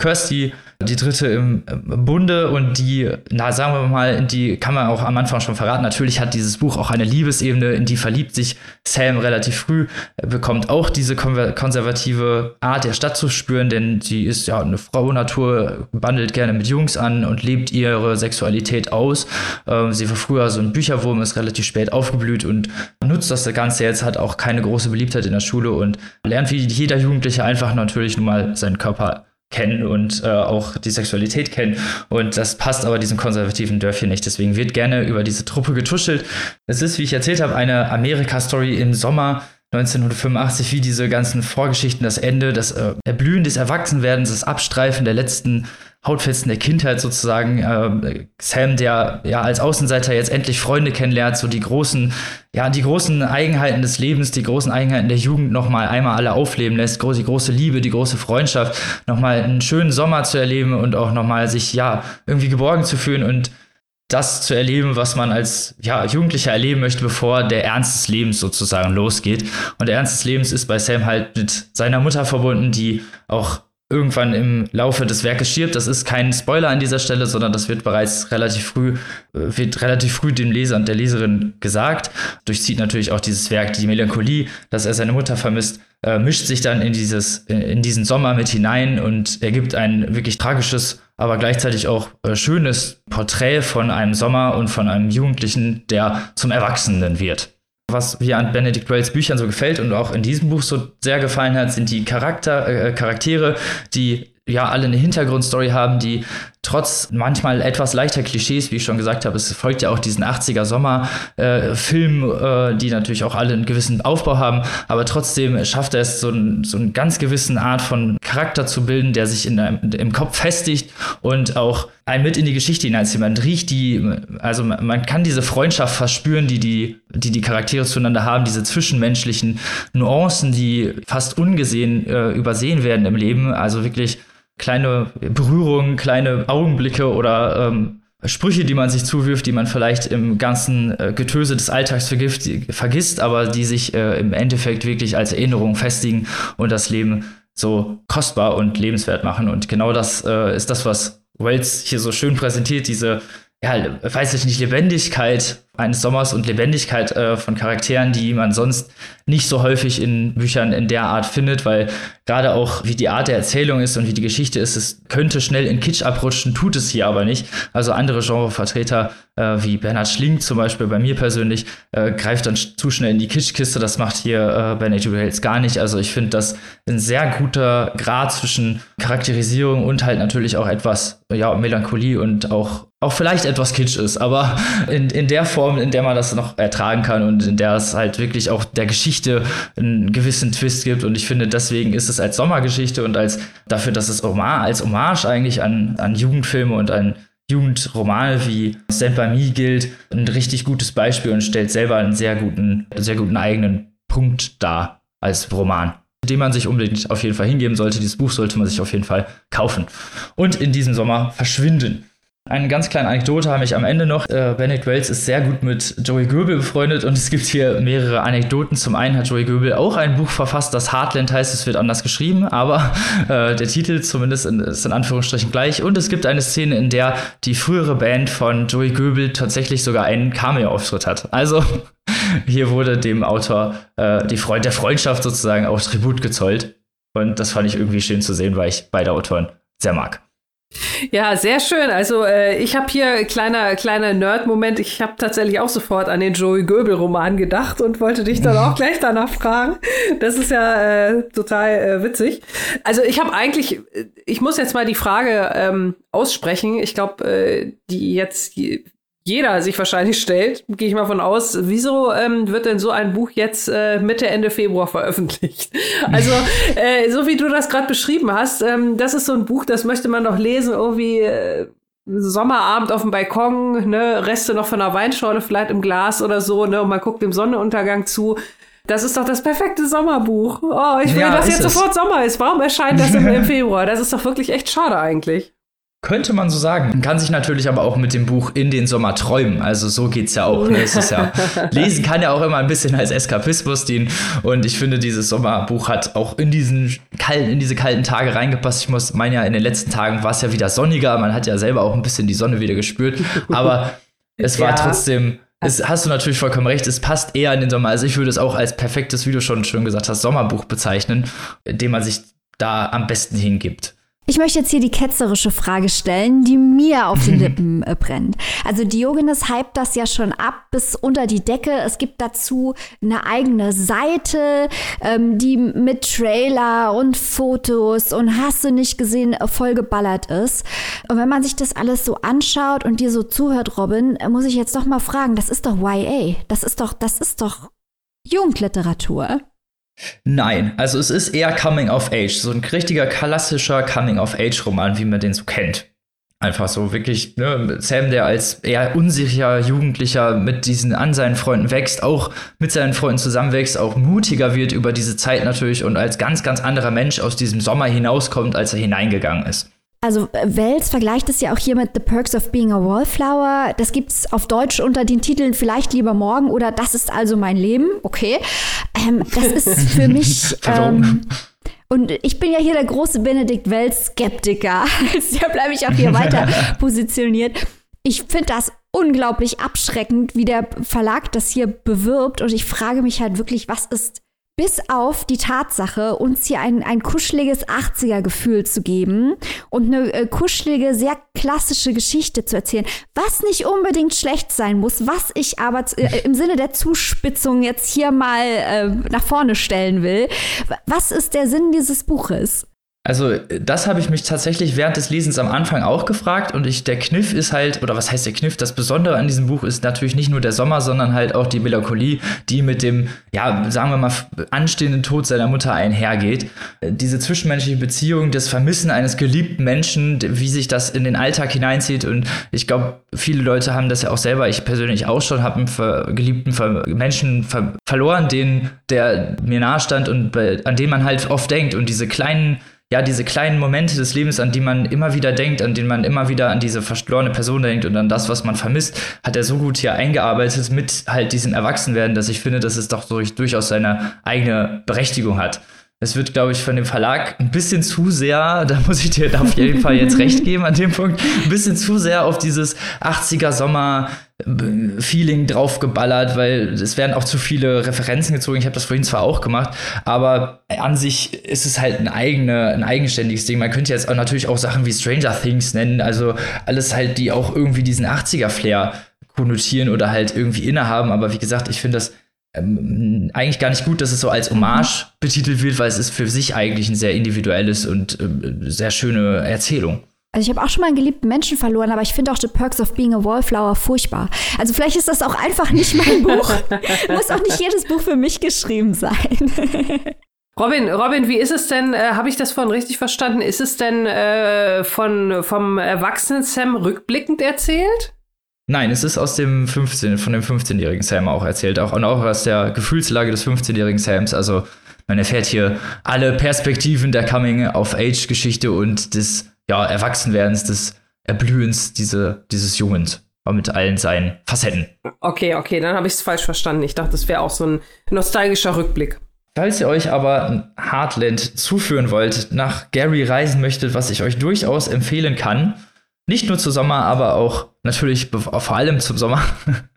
Kirsty, die dritte im Bunde und die, na sagen wir mal, die kann man auch am Anfang schon verraten. Natürlich hat dieses Buch auch eine Liebesebene, in die verliebt sich Sam relativ früh, bekommt auch diese konservative Art der Stadt zu spüren, denn sie ist ja eine Frau Natur, bandelt gerne mit Jungs an und lebt ihre Sexualität aus. Ähm, sie war früher so ein Bücherwurm, ist relativ spät aufgeblüht und nutzt das Ganze jetzt, hat auch keine große Beliebtheit in der Schule und lernt wie jeder Jugendliche einfach natürlich nun mal seinen Körper kennen und äh, auch die Sexualität kennen. Und das passt aber diesem konservativen Dörfchen nicht. Deswegen wird gerne über diese Truppe getuschelt. Es ist, wie ich erzählt habe, eine Amerika-Story im Sommer 1985, wie diese ganzen Vorgeschichten, das Ende, das äh, Erblühen des Erwachsenwerdens, das Abstreifen der letzten Hautfetzen der Kindheit sozusagen. Äh, Sam, der ja als Außenseiter jetzt endlich Freunde kennenlernt, so die großen, ja, die großen Eigenheiten des Lebens, die großen Eigenheiten der Jugend nochmal einmal alle aufleben lässt, die große Liebe, die große Freundschaft, nochmal einen schönen Sommer zu erleben und auch nochmal sich, ja, irgendwie geborgen zu fühlen und das zu erleben, was man als ja, Jugendlicher erleben möchte, bevor der Ernst des Lebens sozusagen losgeht. Und der Ernst des Lebens ist bei Sam halt mit seiner Mutter verbunden, die auch irgendwann im Laufe des Werkes stirbt. Das ist kein Spoiler an dieser Stelle, sondern das wird bereits relativ früh, äh, wird relativ früh dem Leser und der Leserin gesagt. Durchzieht natürlich auch dieses Werk die Melancholie, dass er seine Mutter vermisst, äh, mischt sich dann in dieses, in diesen Sommer mit hinein und ergibt ein wirklich tragisches, aber gleichzeitig auch äh, schönes Porträt von einem Sommer und von einem Jugendlichen, der zum Erwachsenen wird. Was mir an Benedict Wells Büchern so gefällt und auch in diesem Buch so sehr gefallen hat, sind die Charakter, äh, Charaktere, die ja alle eine Hintergrundstory haben, die trotz manchmal etwas leichter Klischees, wie ich schon gesagt habe, es folgt ja auch diesen 80er Sommer äh, Film, äh, die natürlich auch alle einen gewissen Aufbau haben, aber trotzdem schafft er es so, ein, so einen ganz gewissen Art von Charakter zu bilden, der sich in einem, im Kopf festigt und auch einen mit in die Geschichte hineinzieht. Man riecht die, also man kann diese Freundschaft verspüren, die die, die, die Charaktere zueinander haben, diese zwischenmenschlichen Nuancen, die fast ungesehen äh, übersehen werden im Leben. Also wirklich kleine Berührungen, kleine Augenblicke oder ähm, Sprüche, die man sich zuwirft, die man vielleicht im ganzen äh, Getöse des Alltags vergisst, aber die sich äh, im Endeffekt wirklich als Erinnerung festigen und das Leben so kostbar und lebenswert machen. Und genau das äh, ist das, was Wells hier so schön präsentiert, diese, ja, weiß ich nicht, Lebendigkeit eines Sommers und Lebendigkeit äh, von Charakteren, die man sonst nicht so häufig in Büchern in der Art findet, weil gerade auch wie die Art der Erzählung ist und wie die Geschichte ist, es könnte schnell in Kitsch abrutschen, tut es hier aber nicht. Also andere Genrevertreter äh, wie Bernhard Schling zum Beispiel bei mir persönlich äh, greift dann zu schnell in die Kitschkiste. Das macht hier äh, Bernard Wells gar nicht. Also ich finde das ein sehr guter Grad zwischen Charakterisierung und halt natürlich auch etwas ja Melancholie und auch auch vielleicht etwas Kitsch ist, aber in, in der Form, in der man das noch ertragen kann und in der es halt wirklich auch der Geschichte einen gewissen Twist gibt. Und ich finde, deswegen ist es als Sommergeschichte und als dafür, dass es Hommage, als Hommage eigentlich an, an Jugendfilme und an Jugendromane wie Stand By Me gilt, ein richtig gutes Beispiel und stellt selber einen sehr guten, sehr guten eigenen Punkt dar als Roman dem man sich unbedingt auf jeden Fall hingeben sollte. Dieses Buch sollte man sich auf jeden Fall kaufen. Und in diesem Sommer verschwinden. Eine ganz kleine Anekdote habe ich am Ende noch. Äh, Benedict Wells ist sehr gut mit Joey Goebel befreundet und es gibt hier mehrere Anekdoten. Zum einen hat Joey Goebel auch ein Buch verfasst, das Heartland heißt, es wird anders geschrieben, aber äh, der Titel zumindest in, ist in Anführungsstrichen gleich. Und es gibt eine Szene, in der die frühere Band von Joey Goebel tatsächlich sogar einen Cameo-Auftritt hat. Also hier wurde dem Autor äh, die Freund der Freundschaft sozusagen auch Tribut gezollt. Und das fand ich irgendwie schön zu sehen, weil ich beide Autoren sehr mag. Ja, sehr schön. Also äh, ich habe hier kleiner kleiner Nerd-Moment. Ich habe tatsächlich auch sofort an den Joey Goebel-Roman gedacht und wollte dich dann auch gleich danach fragen. Das ist ja äh, total äh, witzig. Also ich habe eigentlich, ich muss jetzt mal die Frage ähm, aussprechen. Ich glaube, äh, die jetzt jeder sich wahrscheinlich stellt, gehe ich mal von aus, wieso ähm, wird denn so ein Buch jetzt äh, Mitte, Ende Februar veröffentlicht? Also, äh, so wie du das gerade beschrieben hast, ähm, das ist so ein Buch, das möchte man doch lesen, irgendwie äh, Sommerabend auf dem Balkon, ne, Reste noch von einer Weinschorle vielleicht im Glas oder so, ne, und man guckt dem Sonnenuntergang zu. Das ist doch das perfekte Sommerbuch. Oh, ich will, ja, dass jetzt es. sofort Sommer ist. Warum erscheint das im Februar? Das ist doch wirklich echt schade eigentlich. Könnte man so sagen. Man kann sich natürlich aber auch mit dem Buch in den Sommer träumen. Also so geht's ja auch. Ne? Es ja, lesen kann ja auch immer ein bisschen als Eskapismus dienen. Und ich finde, dieses Sommerbuch hat auch in diesen kalten, in diese kalten Tage reingepasst. Ich muss meinen ja, in den letzten Tagen war es ja wieder sonniger. Man hat ja selber auch ein bisschen die Sonne wieder gespürt. Aber es war ja. trotzdem, es, hast du natürlich vollkommen recht, es passt eher in den Sommer. Also ich würde es auch als perfektes, wie du schon schön gesagt hast, Sommerbuch bezeichnen, dem man sich da am besten hingibt. Ich möchte jetzt hier die ketzerische Frage stellen, die mir auf den Lippen äh, brennt. Also Diogenes hypt das ja schon ab bis unter die Decke. Es gibt dazu eine eigene Seite, ähm, die mit Trailer und Fotos und hast du nicht gesehen äh, vollgeballert ist. Und wenn man sich das alles so anschaut und dir so zuhört, Robin, äh, muss ich jetzt doch mal fragen, das ist doch YA. Das ist doch, das ist doch Jugendliteratur. Nein, also es ist eher Coming of Age, so ein richtiger klassischer Coming of Age Roman, wie man den so kennt. Einfach so wirklich, ne, Sam, der als eher unsicherer Jugendlicher mit diesen an seinen Freunden wächst, auch mit seinen Freunden zusammenwächst, auch mutiger wird über diese Zeit natürlich und als ganz, ganz anderer Mensch aus diesem Sommer hinauskommt, als er hineingegangen ist. Also äh, Wells vergleicht es ja auch hier mit The Perks of Being a Wallflower. Das gibt es auf Deutsch unter den Titeln Vielleicht lieber morgen oder Das ist also mein Leben. Okay. Ähm, das ist für mich ähm, Und ich bin ja hier der große Benedikt Wells-Skeptiker. Deshalb bleibe ich auch hier weiter positioniert. Ich finde das unglaublich abschreckend, wie der Verlag das hier bewirbt. Und ich frage mich halt wirklich, was ist bis auf die Tatsache, uns hier ein, ein kuscheliges 80er-Gefühl zu geben und eine äh, kuschelige, sehr klassische Geschichte zu erzählen, was nicht unbedingt schlecht sein muss, was ich aber äh, im Sinne der Zuspitzung jetzt hier mal äh, nach vorne stellen will. Was ist der Sinn dieses Buches? Also, das habe ich mich tatsächlich während des Lesens am Anfang auch gefragt. Und ich, der Kniff ist halt, oder was heißt der Kniff? Das Besondere an diesem Buch ist natürlich nicht nur der Sommer, sondern halt auch die Melancholie, die mit dem, ja, sagen wir mal, anstehenden Tod seiner Mutter einhergeht. Diese zwischenmenschliche Beziehung, das Vermissen eines geliebten Menschen, wie sich das in den Alltag hineinzieht. Und ich glaube, viele Leute haben das ja auch selber, ich persönlich auch schon, habe einen geliebten Menschen ver verloren, den, der mir nahe stand und an den man halt oft denkt. Und diese kleinen, ja, diese kleinen Momente des Lebens, an die man immer wieder denkt, an denen man immer wieder an diese verlorene Person denkt und an das, was man vermisst, hat er so gut hier eingearbeitet mit halt diesem Erwachsenwerden, dass ich finde, dass es doch durch, durchaus seine eigene Berechtigung hat. Es wird, glaube ich, von dem Verlag ein bisschen zu sehr, da muss ich dir auf jeden Fall jetzt recht geben an dem Punkt, ein bisschen zu sehr auf dieses 80er Sommer Feeling draufgeballert, weil es werden auch zu viele Referenzen gezogen. Ich habe das vorhin zwar auch gemacht, aber an sich ist es halt ein, eigene, ein eigenständiges Ding. Man könnte jetzt auch natürlich auch Sachen wie Stranger Things nennen, also alles halt, die auch irgendwie diesen 80er-Flair konnotieren oder halt irgendwie innehaben. Aber wie gesagt, ich finde das ähm, eigentlich gar nicht gut, dass es so als Hommage betitelt wird, weil es ist für sich eigentlich ein sehr individuelles und äh, sehr schöne Erzählung. Also ich habe auch schon mal einen geliebten Menschen verloren, aber ich finde auch The Perks of Being a Wallflower furchtbar. Also vielleicht ist das auch einfach nicht mein Buch. Muss auch nicht jedes Buch für mich geschrieben sein. Robin, Robin, wie ist es denn, äh, habe ich das vorhin richtig verstanden, ist es denn äh, von, vom erwachsenen Sam rückblickend erzählt? Nein, es ist aus dem 15, von dem 15-jährigen Sam auch erzählt, auch und auch aus der Gefühlslage des 15-jährigen Sams. Also man erfährt hier alle Perspektiven der Coming-of-Age-Geschichte und des ja, Erwachsenwerdens, des Erblühens diese, dieses Jungens mit allen seinen Facetten. Okay, okay, dann habe ich es falsch verstanden. Ich dachte, das wäre auch so ein nostalgischer Rückblick. Falls ihr euch aber Heartland zuführen wollt, nach Gary reisen möchtet, was ich euch durchaus empfehlen kann, nicht nur zu Sommer, aber auch natürlich vor allem zum Sommer,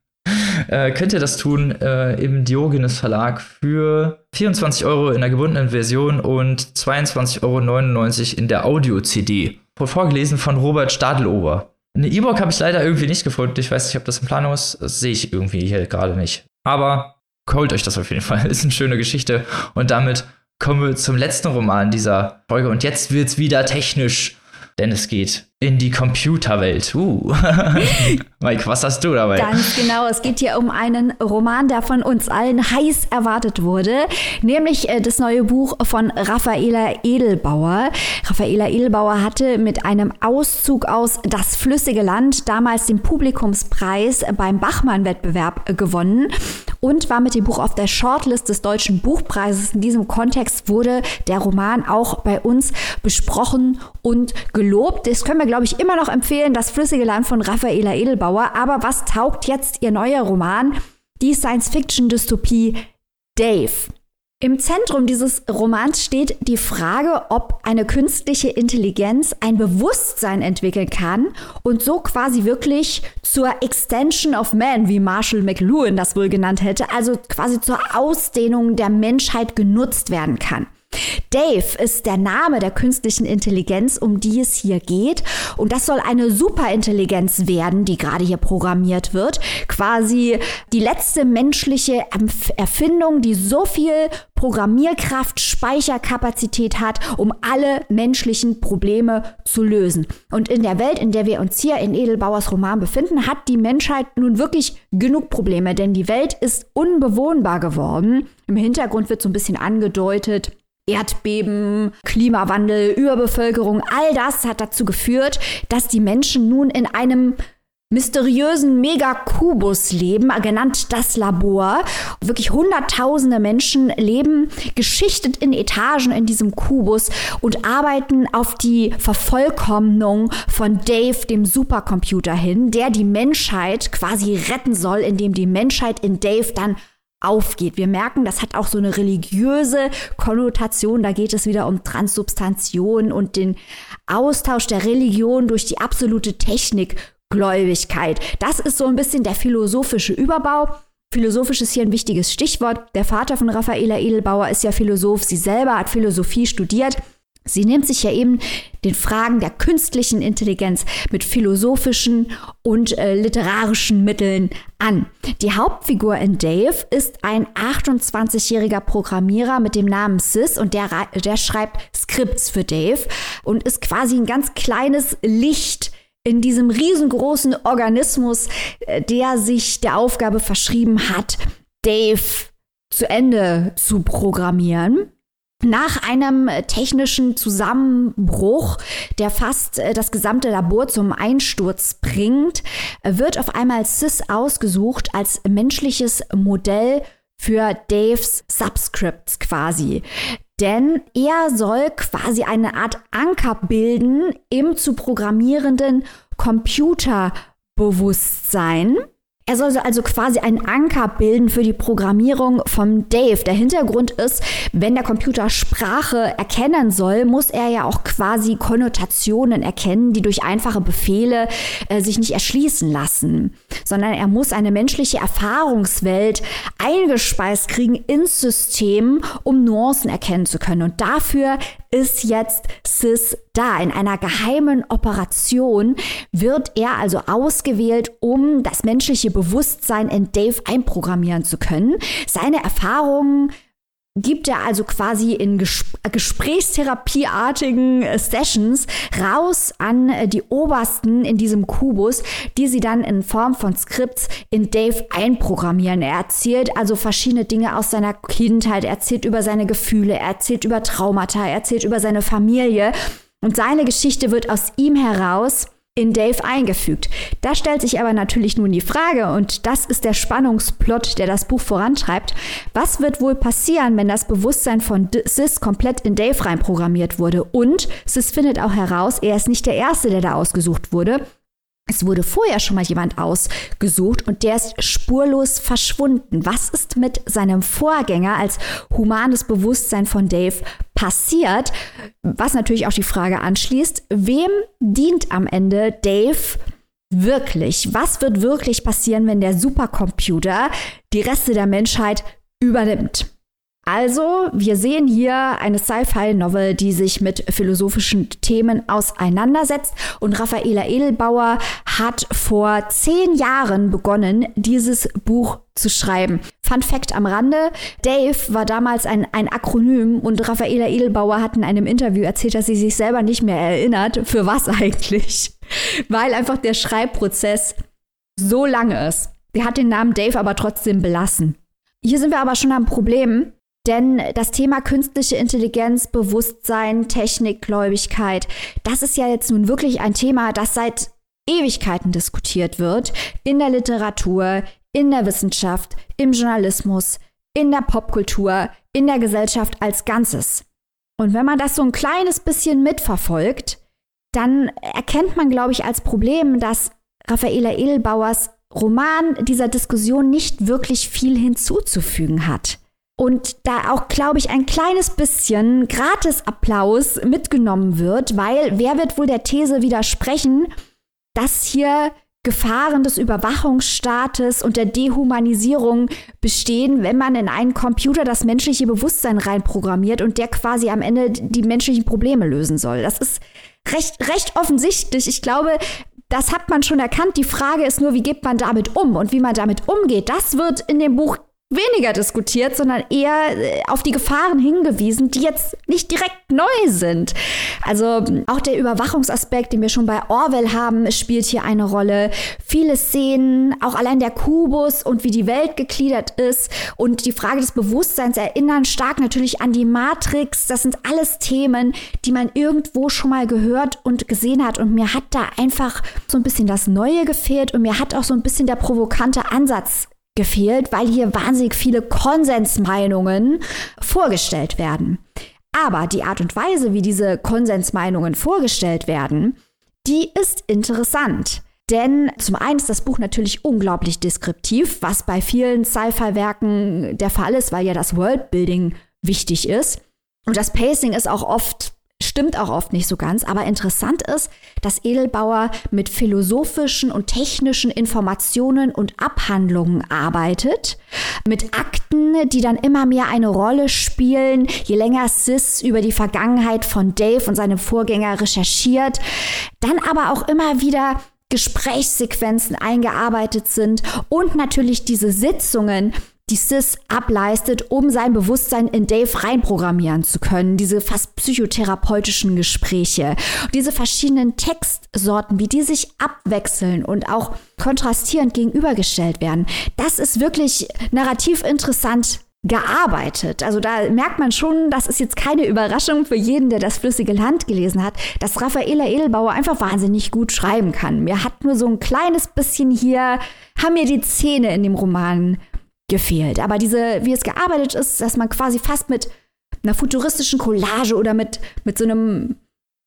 äh, könnt ihr das tun äh, im Diogenes Verlag für 24 Euro in der gebundenen Version und 22,99 Euro in der Audio-CD. Vorgelesen von Robert Stadelober. Eine E-Book habe ich leider irgendwie nicht gefunden. Ich weiß nicht, ob das im Plan ist. Das sehe ich irgendwie hier gerade nicht. Aber holt euch das auf jeden Fall. Ist eine schöne Geschichte. Und damit kommen wir zum letzten Roman dieser Folge. Und jetzt wird es wieder technisch denn es geht in die Computerwelt. Uh. Mike, was hast du dabei? Ganz genau. Es geht hier um einen Roman, der von uns allen heiß erwartet wurde, nämlich äh, das neue Buch von Raffaela Edelbauer. Raffaela Edelbauer hatte mit einem Auszug aus Das flüssige Land damals den Publikumspreis beim Bachmann-Wettbewerb gewonnen und war mit dem Buch auf der Shortlist des Deutschen Buchpreises. In diesem Kontext wurde der Roman auch bei uns besprochen und gelobt. Das können wir, glaube ich, immer noch empfehlen, das flüssige Land von Raffaela Edelbauer. Aber was taugt jetzt ihr neuer Roman? Die Science-Fiction-Dystopie Dave. Im Zentrum dieses Romans steht die Frage, ob eine künstliche Intelligenz ein Bewusstsein entwickeln kann und so quasi wirklich zur Extension of Man, wie Marshall McLuhan das wohl genannt hätte, also quasi zur Ausdehnung der Menschheit genutzt werden kann. Dave ist der Name der künstlichen Intelligenz, um die es hier geht. Und das soll eine Superintelligenz werden, die gerade hier programmiert wird. Quasi die letzte menschliche Erfindung, die so viel Programmierkraft, Speicherkapazität hat, um alle menschlichen Probleme zu lösen. Und in der Welt, in der wir uns hier in Edelbauers Roman befinden, hat die Menschheit nun wirklich genug Probleme, denn die Welt ist unbewohnbar geworden. Im Hintergrund wird so ein bisschen angedeutet, Erdbeben, Klimawandel, Überbevölkerung, all das hat dazu geführt, dass die Menschen nun in einem mysteriösen Megakubus leben, genannt das Labor. Wirklich hunderttausende Menschen leben geschichtet in Etagen in diesem Kubus und arbeiten auf die Vervollkommnung von Dave, dem Supercomputer hin, der die Menschheit quasi retten soll, indem die Menschheit in Dave dann aufgeht. Wir merken, das hat auch so eine religiöse Konnotation. Da geht es wieder um Transsubstantion und den Austausch der Religion durch die absolute Technikgläubigkeit. Das ist so ein bisschen der philosophische Überbau. Philosophisch ist hier ein wichtiges Stichwort. Der Vater von Raffaela Edelbauer ist ja Philosoph. Sie selber hat Philosophie studiert. Sie nimmt sich ja eben den Fragen der künstlichen Intelligenz mit philosophischen und äh, literarischen Mitteln an. Die Hauptfigur in Dave ist ein 28-jähriger Programmierer mit dem Namen Sis und der, der schreibt Skripts für Dave und ist quasi ein ganz kleines Licht in diesem riesengroßen Organismus, äh, der sich der Aufgabe verschrieben hat, Dave zu Ende zu programmieren. Nach einem technischen Zusammenbruch, der fast äh, das gesamte Labor zum Einsturz bringt, wird auf einmal Sis ausgesucht als menschliches Modell für Daves Subscripts quasi. Denn er soll quasi eine Art Anker bilden im zu programmierenden Computerbewusstsein. Er soll also quasi einen Anker bilden für die Programmierung vom Dave. Der Hintergrund ist, wenn der Computer Sprache erkennen soll, muss er ja auch quasi Konnotationen erkennen, die durch einfache Befehle äh, sich nicht erschließen lassen, sondern er muss eine menschliche Erfahrungswelt eingespeist kriegen ins System, um Nuancen erkennen zu können. Und dafür ist jetzt Sis da. In einer geheimen Operation wird er also ausgewählt, um das menschliche Bewusstsein in Dave einprogrammieren zu können. Seine Erfahrungen gibt er also quasi in Ges Gesprächstherapieartigen äh, Sessions raus an äh, die Obersten in diesem Kubus, die sie dann in Form von Skripts in Dave einprogrammieren. Er erzählt also verschiedene Dinge aus seiner Kindheit, er erzählt über seine Gefühle, er erzählt über Traumata, er erzählt über seine Familie und seine Geschichte wird aus ihm heraus in Dave eingefügt. Da stellt sich aber natürlich nun die Frage, und das ist der Spannungsplot, der das Buch vorantreibt, was wird wohl passieren, wenn das Bewusstsein von Sis komplett in Dave reinprogrammiert wurde? Und Sis findet auch heraus, er ist nicht der Erste, der da ausgesucht wurde. Es wurde vorher schon mal jemand ausgesucht und der ist spurlos verschwunden. Was ist mit seinem Vorgänger als humanes Bewusstsein von Dave passiert? Was natürlich auch die Frage anschließt, wem dient am Ende Dave wirklich? Was wird wirklich passieren, wenn der Supercomputer die Reste der Menschheit übernimmt? Also, wir sehen hier eine Sci-Fi-Novel, die sich mit philosophischen Themen auseinandersetzt. Und Raffaela Edelbauer hat vor zehn Jahren begonnen, dieses Buch zu schreiben. Fun Fact am Rande: Dave war damals ein, ein Akronym und Raffaela Edelbauer hat in einem Interview erzählt, dass sie sich selber nicht mehr erinnert. Für was eigentlich? Weil einfach der Schreibprozess so lang ist. Der hat den Namen Dave aber trotzdem belassen. Hier sind wir aber schon am Problem, denn das Thema künstliche Intelligenz, Bewusstsein, Technik, Gläubigkeit, das ist ja jetzt nun wirklich ein Thema, das seit Ewigkeiten diskutiert wird. In der Literatur, in der Wissenschaft, im Journalismus, in der Popkultur, in der Gesellschaft als Ganzes. Und wenn man das so ein kleines bisschen mitverfolgt, dann erkennt man, glaube ich, als Problem, dass Raffaela Edelbauers Roman dieser Diskussion nicht wirklich viel hinzuzufügen hat und da auch, glaube ich, ein kleines bisschen Gratisapplaus mitgenommen wird, weil wer wird wohl der These widersprechen, dass hier Gefahren des Überwachungsstaates und der Dehumanisierung bestehen, wenn man in einen Computer das menschliche Bewusstsein reinprogrammiert und der quasi am Ende die menschlichen Probleme lösen soll. Das ist recht, recht offensichtlich. Ich glaube, das hat man schon erkannt. Die Frage ist nur, wie geht man damit um und wie man damit umgeht. Das wird in dem Buch weniger diskutiert, sondern eher äh, auf die Gefahren hingewiesen, die jetzt nicht direkt neu sind. Also auch der Überwachungsaspekt, den wir schon bei Orwell haben, spielt hier eine Rolle. Viele Szenen, auch allein der Kubus und wie die Welt gegliedert ist und die Frage des Bewusstseins erinnern stark natürlich an die Matrix. Das sind alles Themen, die man irgendwo schon mal gehört und gesehen hat. Und mir hat da einfach so ein bisschen das Neue gefehlt und mir hat auch so ein bisschen der provokante Ansatz gefehlt, weil hier wahnsinnig viele Konsensmeinungen vorgestellt werden. Aber die Art und Weise, wie diese Konsensmeinungen vorgestellt werden, die ist interessant. Denn zum einen ist das Buch natürlich unglaublich deskriptiv, was bei vielen Sci-Fi-Werken der Fall ist, weil ja das Worldbuilding wichtig ist. Und das Pacing ist auch oft Stimmt auch oft nicht so ganz, aber interessant ist, dass Edelbauer mit philosophischen und technischen Informationen und Abhandlungen arbeitet, mit Akten, die dann immer mehr eine Rolle spielen, je länger Sis über die Vergangenheit von Dave und seinem Vorgänger recherchiert, dann aber auch immer wieder Gesprächssequenzen eingearbeitet sind und natürlich diese Sitzungen, die Sis ableistet, um sein Bewusstsein in Dave reinprogrammieren zu können. Diese fast psychotherapeutischen Gespräche. Diese verschiedenen Textsorten, wie die sich abwechseln und auch kontrastierend gegenübergestellt werden. Das ist wirklich narrativ interessant gearbeitet. Also da merkt man schon, das ist jetzt keine Überraschung für jeden, der das flüssige Land gelesen hat, dass Raffaela Edelbauer einfach wahnsinnig gut schreiben kann. Mir hat nur so ein kleines bisschen hier, haben mir die Zähne in dem Roman gefehlt. Aber diese, wie es gearbeitet ist, dass man quasi fast mit einer futuristischen Collage oder mit, mit so einem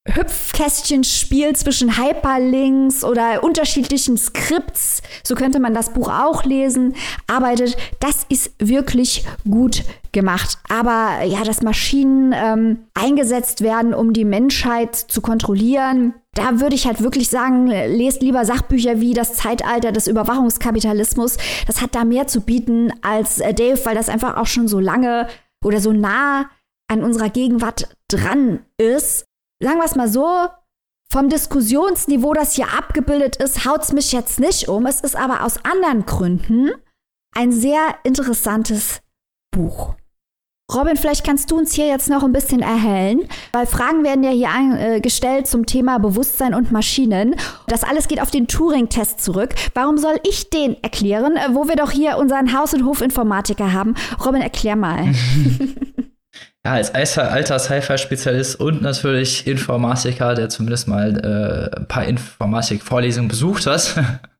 Hüpfkästchenspiel zwischen Hyperlinks oder unterschiedlichen Skripts, so könnte man das Buch auch lesen, arbeitet. Das ist wirklich gut gemacht. Aber ja, dass Maschinen ähm, eingesetzt werden, um die Menschheit zu kontrollieren, da würde ich halt wirklich sagen, lest lieber Sachbücher wie Das Zeitalter des Überwachungskapitalismus. Das hat da mehr zu bieten als äh, Dave, weil das einfach auch schon so lange oder so nah an unserer Gegenwart dran ist sagen wir es mal so, vom Diskussionsniveau, das hier abgebildet ist, haut es mich jetzt nicht um. Es ist aber aus anderen Gründen ein sehr interessantes Buch. Robin, vielleicht kannst du uns hier jetzt noch ein bisschen erhellen, weil Fragen werden ja hier äh, gestellt zum Thema Bewusstsein und Maschinen. Das alles geht auf den Turing-Test zurück. Warum soll ich den erklären, wo wir doch hier unseren Haus- und Hofinformatiker haben? Robin, erklär mal. ja, als alter Sci-Fi-Spezialist und natürlich Informatiker, der zumindest mal äh, ein paar Informatik-Vorlesungen besucht hat,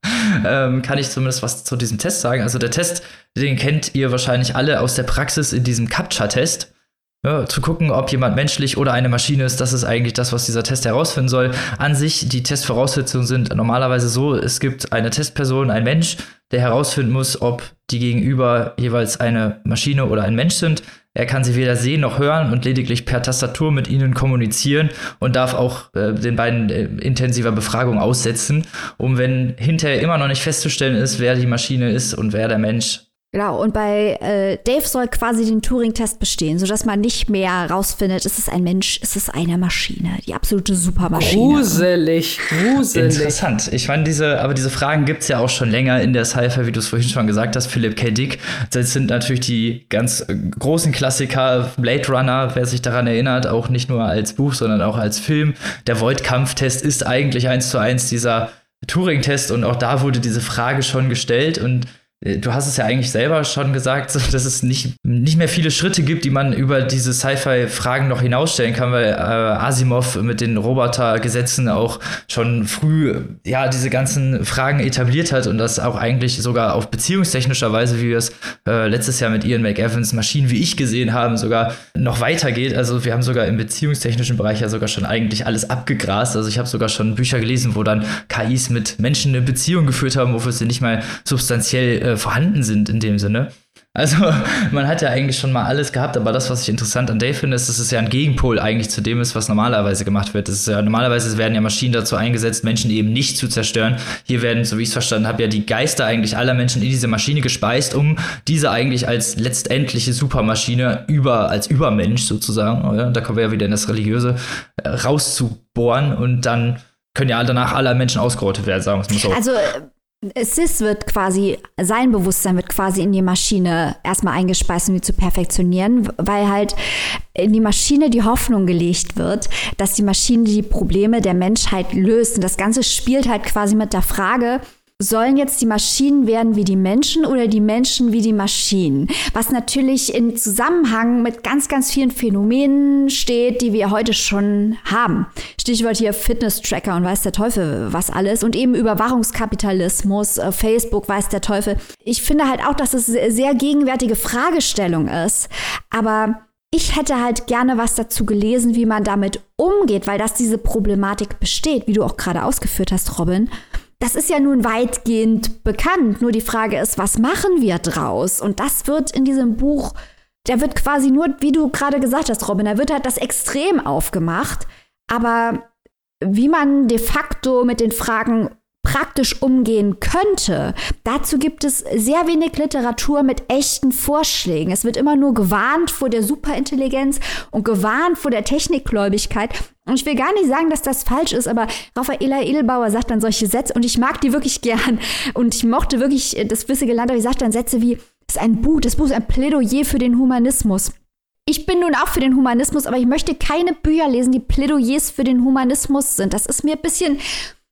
ähm, kann ich zumindest was zu diesem Test sagen. Also der Test, den kennt ihr wahrscheinlich alle aus der Praxis in diesem CAPTCHA-Test. Ja, zu gucken, ob jemand menschlich oder eine Maschine ist, das ist eigentlich das, was dieser Test herausfinden soll. An sich, die Testvoraussetzungen sind normalerweise so, es gibt eine Testperson, ein Mensch, der herausfinden muss, ob die Gegenüber jeweils eine Maschine oder ein Mensch sind. Er kann sie weder sehen noch hören und lediglich per Tastatur mit ihnen kommunizieren und darf auch äh, den beiden äh, intensiver Befragung aussetzen, um wenn hinterher immer noch nicht festzustellen ist, wer die Maschine ist und wer der Mensch, Genau, und bei äh, Dave soll quasi den Turing-Test bestehen, sodass man nicht mehr rausfindet, ist es ein Mensch, ist es eine Maschine, die absolute Supermaschine. Gruselig, gruselig. Interessant. Ich meine, diese, aber diese Fragen gibt es ja auch schon länger in der Sci-Fi, wie du es vorhin schon gesagt hast, Philip K. Dick. Das sind natürlich die ganz äh, großen Klassiker, Blade Runner, wer sich daran erinnert, auch nicht nur als Buch, sondern auch als Film. Der Void-Kampftest ist eigentlich eins zu eins dieser Turing-Test und auch da wurde diese Frage schon gestellt und du hast es ja eigentlich selber schon gesagt, dass es nicht, nicht mehr viele Schritte gibt, die man über diese Sci-Fi-Fragen noch hinausstellen kann, weil äh, Asimov mit den Robotergesetzen auch schon früh ja diese ganzen Fragen etabliert hat und das auch eigentlich sogar auf beziehungstechnischer Weise, wie wir es äh, letztes Jahr mit Ian McEvans Maschinen wie ich gesehen haben, sogar noch weitergeht. Also wir haben sogar im beziehungstechnischen Bereich ja sogar schon eigentlich alles abgegrast. Also ich habe sogar schon Bücher gelesen, wo dann KIs mit Menschen eine Beziehung geführt haben, wofür sie nicht mal substanziell äh, vorhanden sind in dem Sinne. Also man hat ja eigentlich schon mal alles gehabt, aber das, was ich interessant an Dave finde, ist, dass es ja ein Gegenpol eigentlich zu dem ist, was normalerweise gemacht wird. Das ist ja, normalerweise werden ja Maschinen dazu eingesetzt, Menschen eben nicht zu zerstören. Hier werden, so wie ich es verstanden habe, ja die Geister eigentlich aller Menschen in diese Maschine gespeist, um diese eigentlich als letztendliche Supermaschine über, als Übermensch sozusagen, oder? da kommen wir ja wieder in das Religiöse, äh, rauszubohren und dann können ja danach alle Menschen ausgerottet werden, sagen wir es mal so. Also Sis wird quasi, sein Bewusstsein wird quasi in die Maschine erstmal eingespeist, um die zu perfektionieren, weil halt in die Maschine die Hoffnung gelegt wird, dass die Maschine die Probleme der Menschheit löst. Und das Ganze spielt halt quasi mit der Frage, sollen jetzt die Maschinen werden wie die Menschen oder die Menschen wie die Maschinen? Was natürlich in Zusammenhang mit ganz, ganz vielen Phänomenen steht, die wir heute schon haben. Stichwort hier Fitness-Tracker und weiß der Teufel was alles und eben Überwachungskapitalismus, äh, Facebook weiß der Teufel. Ich finde halt auch, dass es eine sehr gegenwärtige Fragestellung ist. Aber ich hätte halt gerne was dazu gelesen, wie man damit umgeht, weil das diese Problematik besteht, wie du auch gerade ausgeführt hast, Robin das ist ja nun weitgehend bekannt. Nur die Frage ist, was machen wir draus? Und das wird in diesem Buch, der wird quasi nur, wie du gerade gesagt hast, Robin, da wird halt das Extrem aufgemacht. Aber wie man de facto mit den Fragen praktisch umgehen könnte, dazu gibt es sehr wenig Literatur mit echten Vorschlägen. Es wird immer nur gewarnt vor der Superintelligenz und gewarnt vor der Technikgläubigkeit. Und ich will gar nicht sagen, dass das falsch ist, aber Raffaela Edelbauer sagt dann solche Sätze und ich mag die wirklich gern. Und ich mochte wirklich das Wissige Land, aber ich sagt dann Sätze wie, es ist ein Buch, das Buch ist ein Plädoyer für den Humanismus. Ich bin nun auch für den Humanismus, aber ich möchte keine Bücher lesen, die Plädoyers für den Humanismus sind. Das ist mir ein bisschen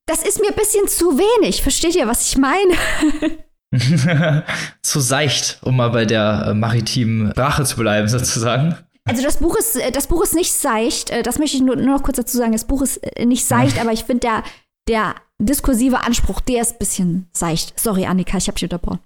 das ist mir ein bisschen zu wenig. Versteht ihr, was ich meine? zu seicht, um mal bei der äh, maritimen Sprache zu bleiben, sozusagen. Also das Buch ist, äh, das Buch ist nicht seicht. Äh, das möchte ich nur, nur noch kurz dazu sagen. Das Buch ist äh, nicht seicht, aber ich finde der, der diskursive Anspruch, der ist ein bisschen seicht. Sorry, Annika, ich habe dich unterbrochen.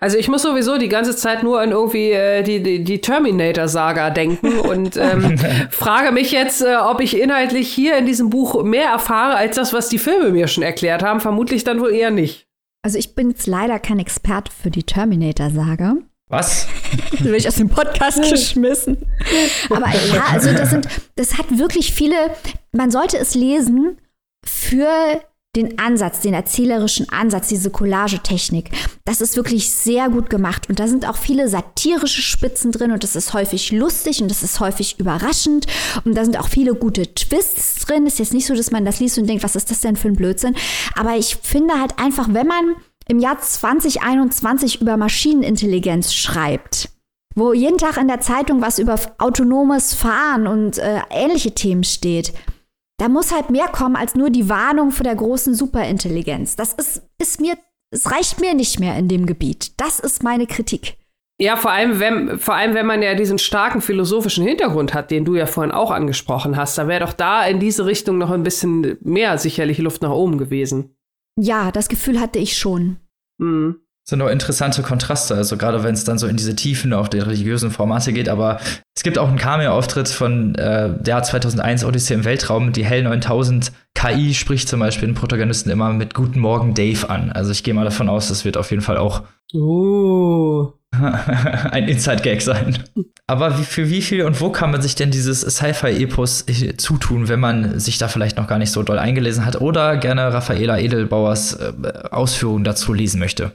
Also ich muss sowieso die ganze Zeit nur an irgendwie äh, die, die, die Terminator-Saga denken und ähm, frage mich jetzt, äh, ob ich inhaltlich hier in diesem Buch mehr erfahre als das, was die Filme mir schon erklärt haben. Vermutlich dann wohl eher nicht. Also ich bin jetzt leider kein Experte für die Terminator-Saga. Was? da bin ich aus dem Podcast geschmissen. Aber ja, also das sind, das hat wirklich viele, man sollte es lesen für den Ansatz, den erzählerischen Ansatz, diese Collagetechnik. Das ist wirklich sehr gut gemacht. Und da sind auch viele satirische Spitzen drin und das ist häufig lustig und das ist häufig überraschend. Und da sind auch viele gute Twists drin. Ist jetzt nicht so, dass man das liest und denkt, was ist das denn für ein Blödsinn? Aber ich finde halt einfach, wenn man im Jahr 2021 über Maschinenintelligenz schreibt, wo jeden Tag in der Zeitung was über autonomes Fahren und äh, ähnliche Themen steht, da muss halt mehr kommen als nur die Warnung vor der großen Superintelligenz. Das ist, ist mir, es reicht mir nicht mehr in dem Gebiet. Das ist meine Kritik. Ja, vor allem, wenn, vor allem, wenn man ja diesen starken philosophischen Hintergrund hat, den du ja vorhin auch angesprochen hast, da wäre doch da in diese Richtung noch ein bisschen mehr sicherlich Luft nach oben gewesen. Ja, das Gefühl hatte ich schon. Mhm sind noch interessante Kontraste, also gerade wenn es dann so in diese Tiefen auch der religiösen Formate geht, aber es gibt auch einen Cameo-Auftritt von äh, der 2001 Odyssee im Weltraum, die Hell 9000 KI spricht zum Beispiel den Protagonisten immer mit Guten Morgen Dave an. Also ich gehe mal davon aus, das wird auf jeden Fall auch oh. ein Inside-Gag sein. Aber wie, für wie viel und wo kann man sich denn dieses Sci-Fi-Epos zutun, wenn man sich da vielleicht noch gar nicht so doll eingelesen hat oder gerne Raffaela Edelbauers äh, Ausführungen dazu lesen möchte?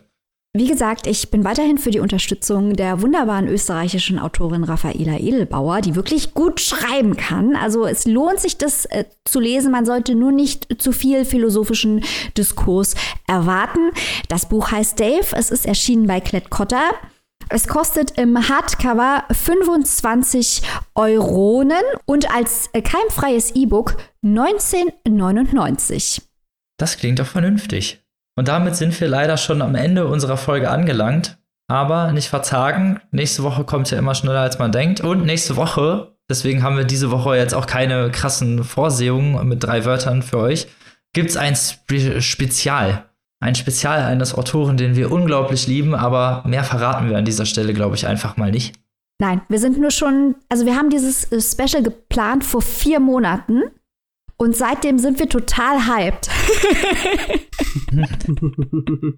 Wie gesagt, ich bin weiterhin für die Unterstützung der wunderbaren österreichischen Autorin Raffaela Edelbauer, die wirklich gut schreiben kann. Also es lohnt sich, das äh, zu lesen. Man sollte nur nicht zu viel philosophischen Diskurs erwarten. Das Buch heißt Dave. Es ist erschienen bei Klett Cotta. Es kostet im Hardcover 25 Euronen und als äh, keimfreies E-Book 19,99. Das klingt doch vernünftig. Und damit sind wir leider schon am Ende unserer Folge angelangt. Aber nicht verzagen. Nächste Woche kommt ja immer schneller, als man denkt. Und nächste Woche, deswegen haben wir diese Woche jetzt auch keine krassen Vorsehungen mit drei Wörtern für euch, gibt es ein Spe Spezial. Ein Spezial eines Autoren, den wir unglaublich lieben, aber mehr verraten wir an dieser Stelle, glaube ich, einfach mal nicht. Nein, wir sind nur schon, also wir haben dieses äh, Special geplant vor vier Monaten und seitdem sind wir total hyped.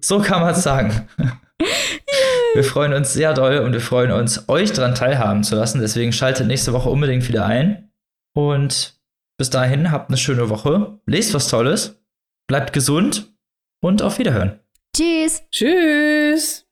so kann man es sagen. Wir freuen uns sehr doll und wir freuen uns, euch daran teilhaben zu lassen. Deswegen schaltet nächste Woche unbedingt wieder ein. Und bis dahin habt eine schöne Woche. Lest was Tolles. Bleibt gesund und auf Wiederhören. Tschüss. Tschüss.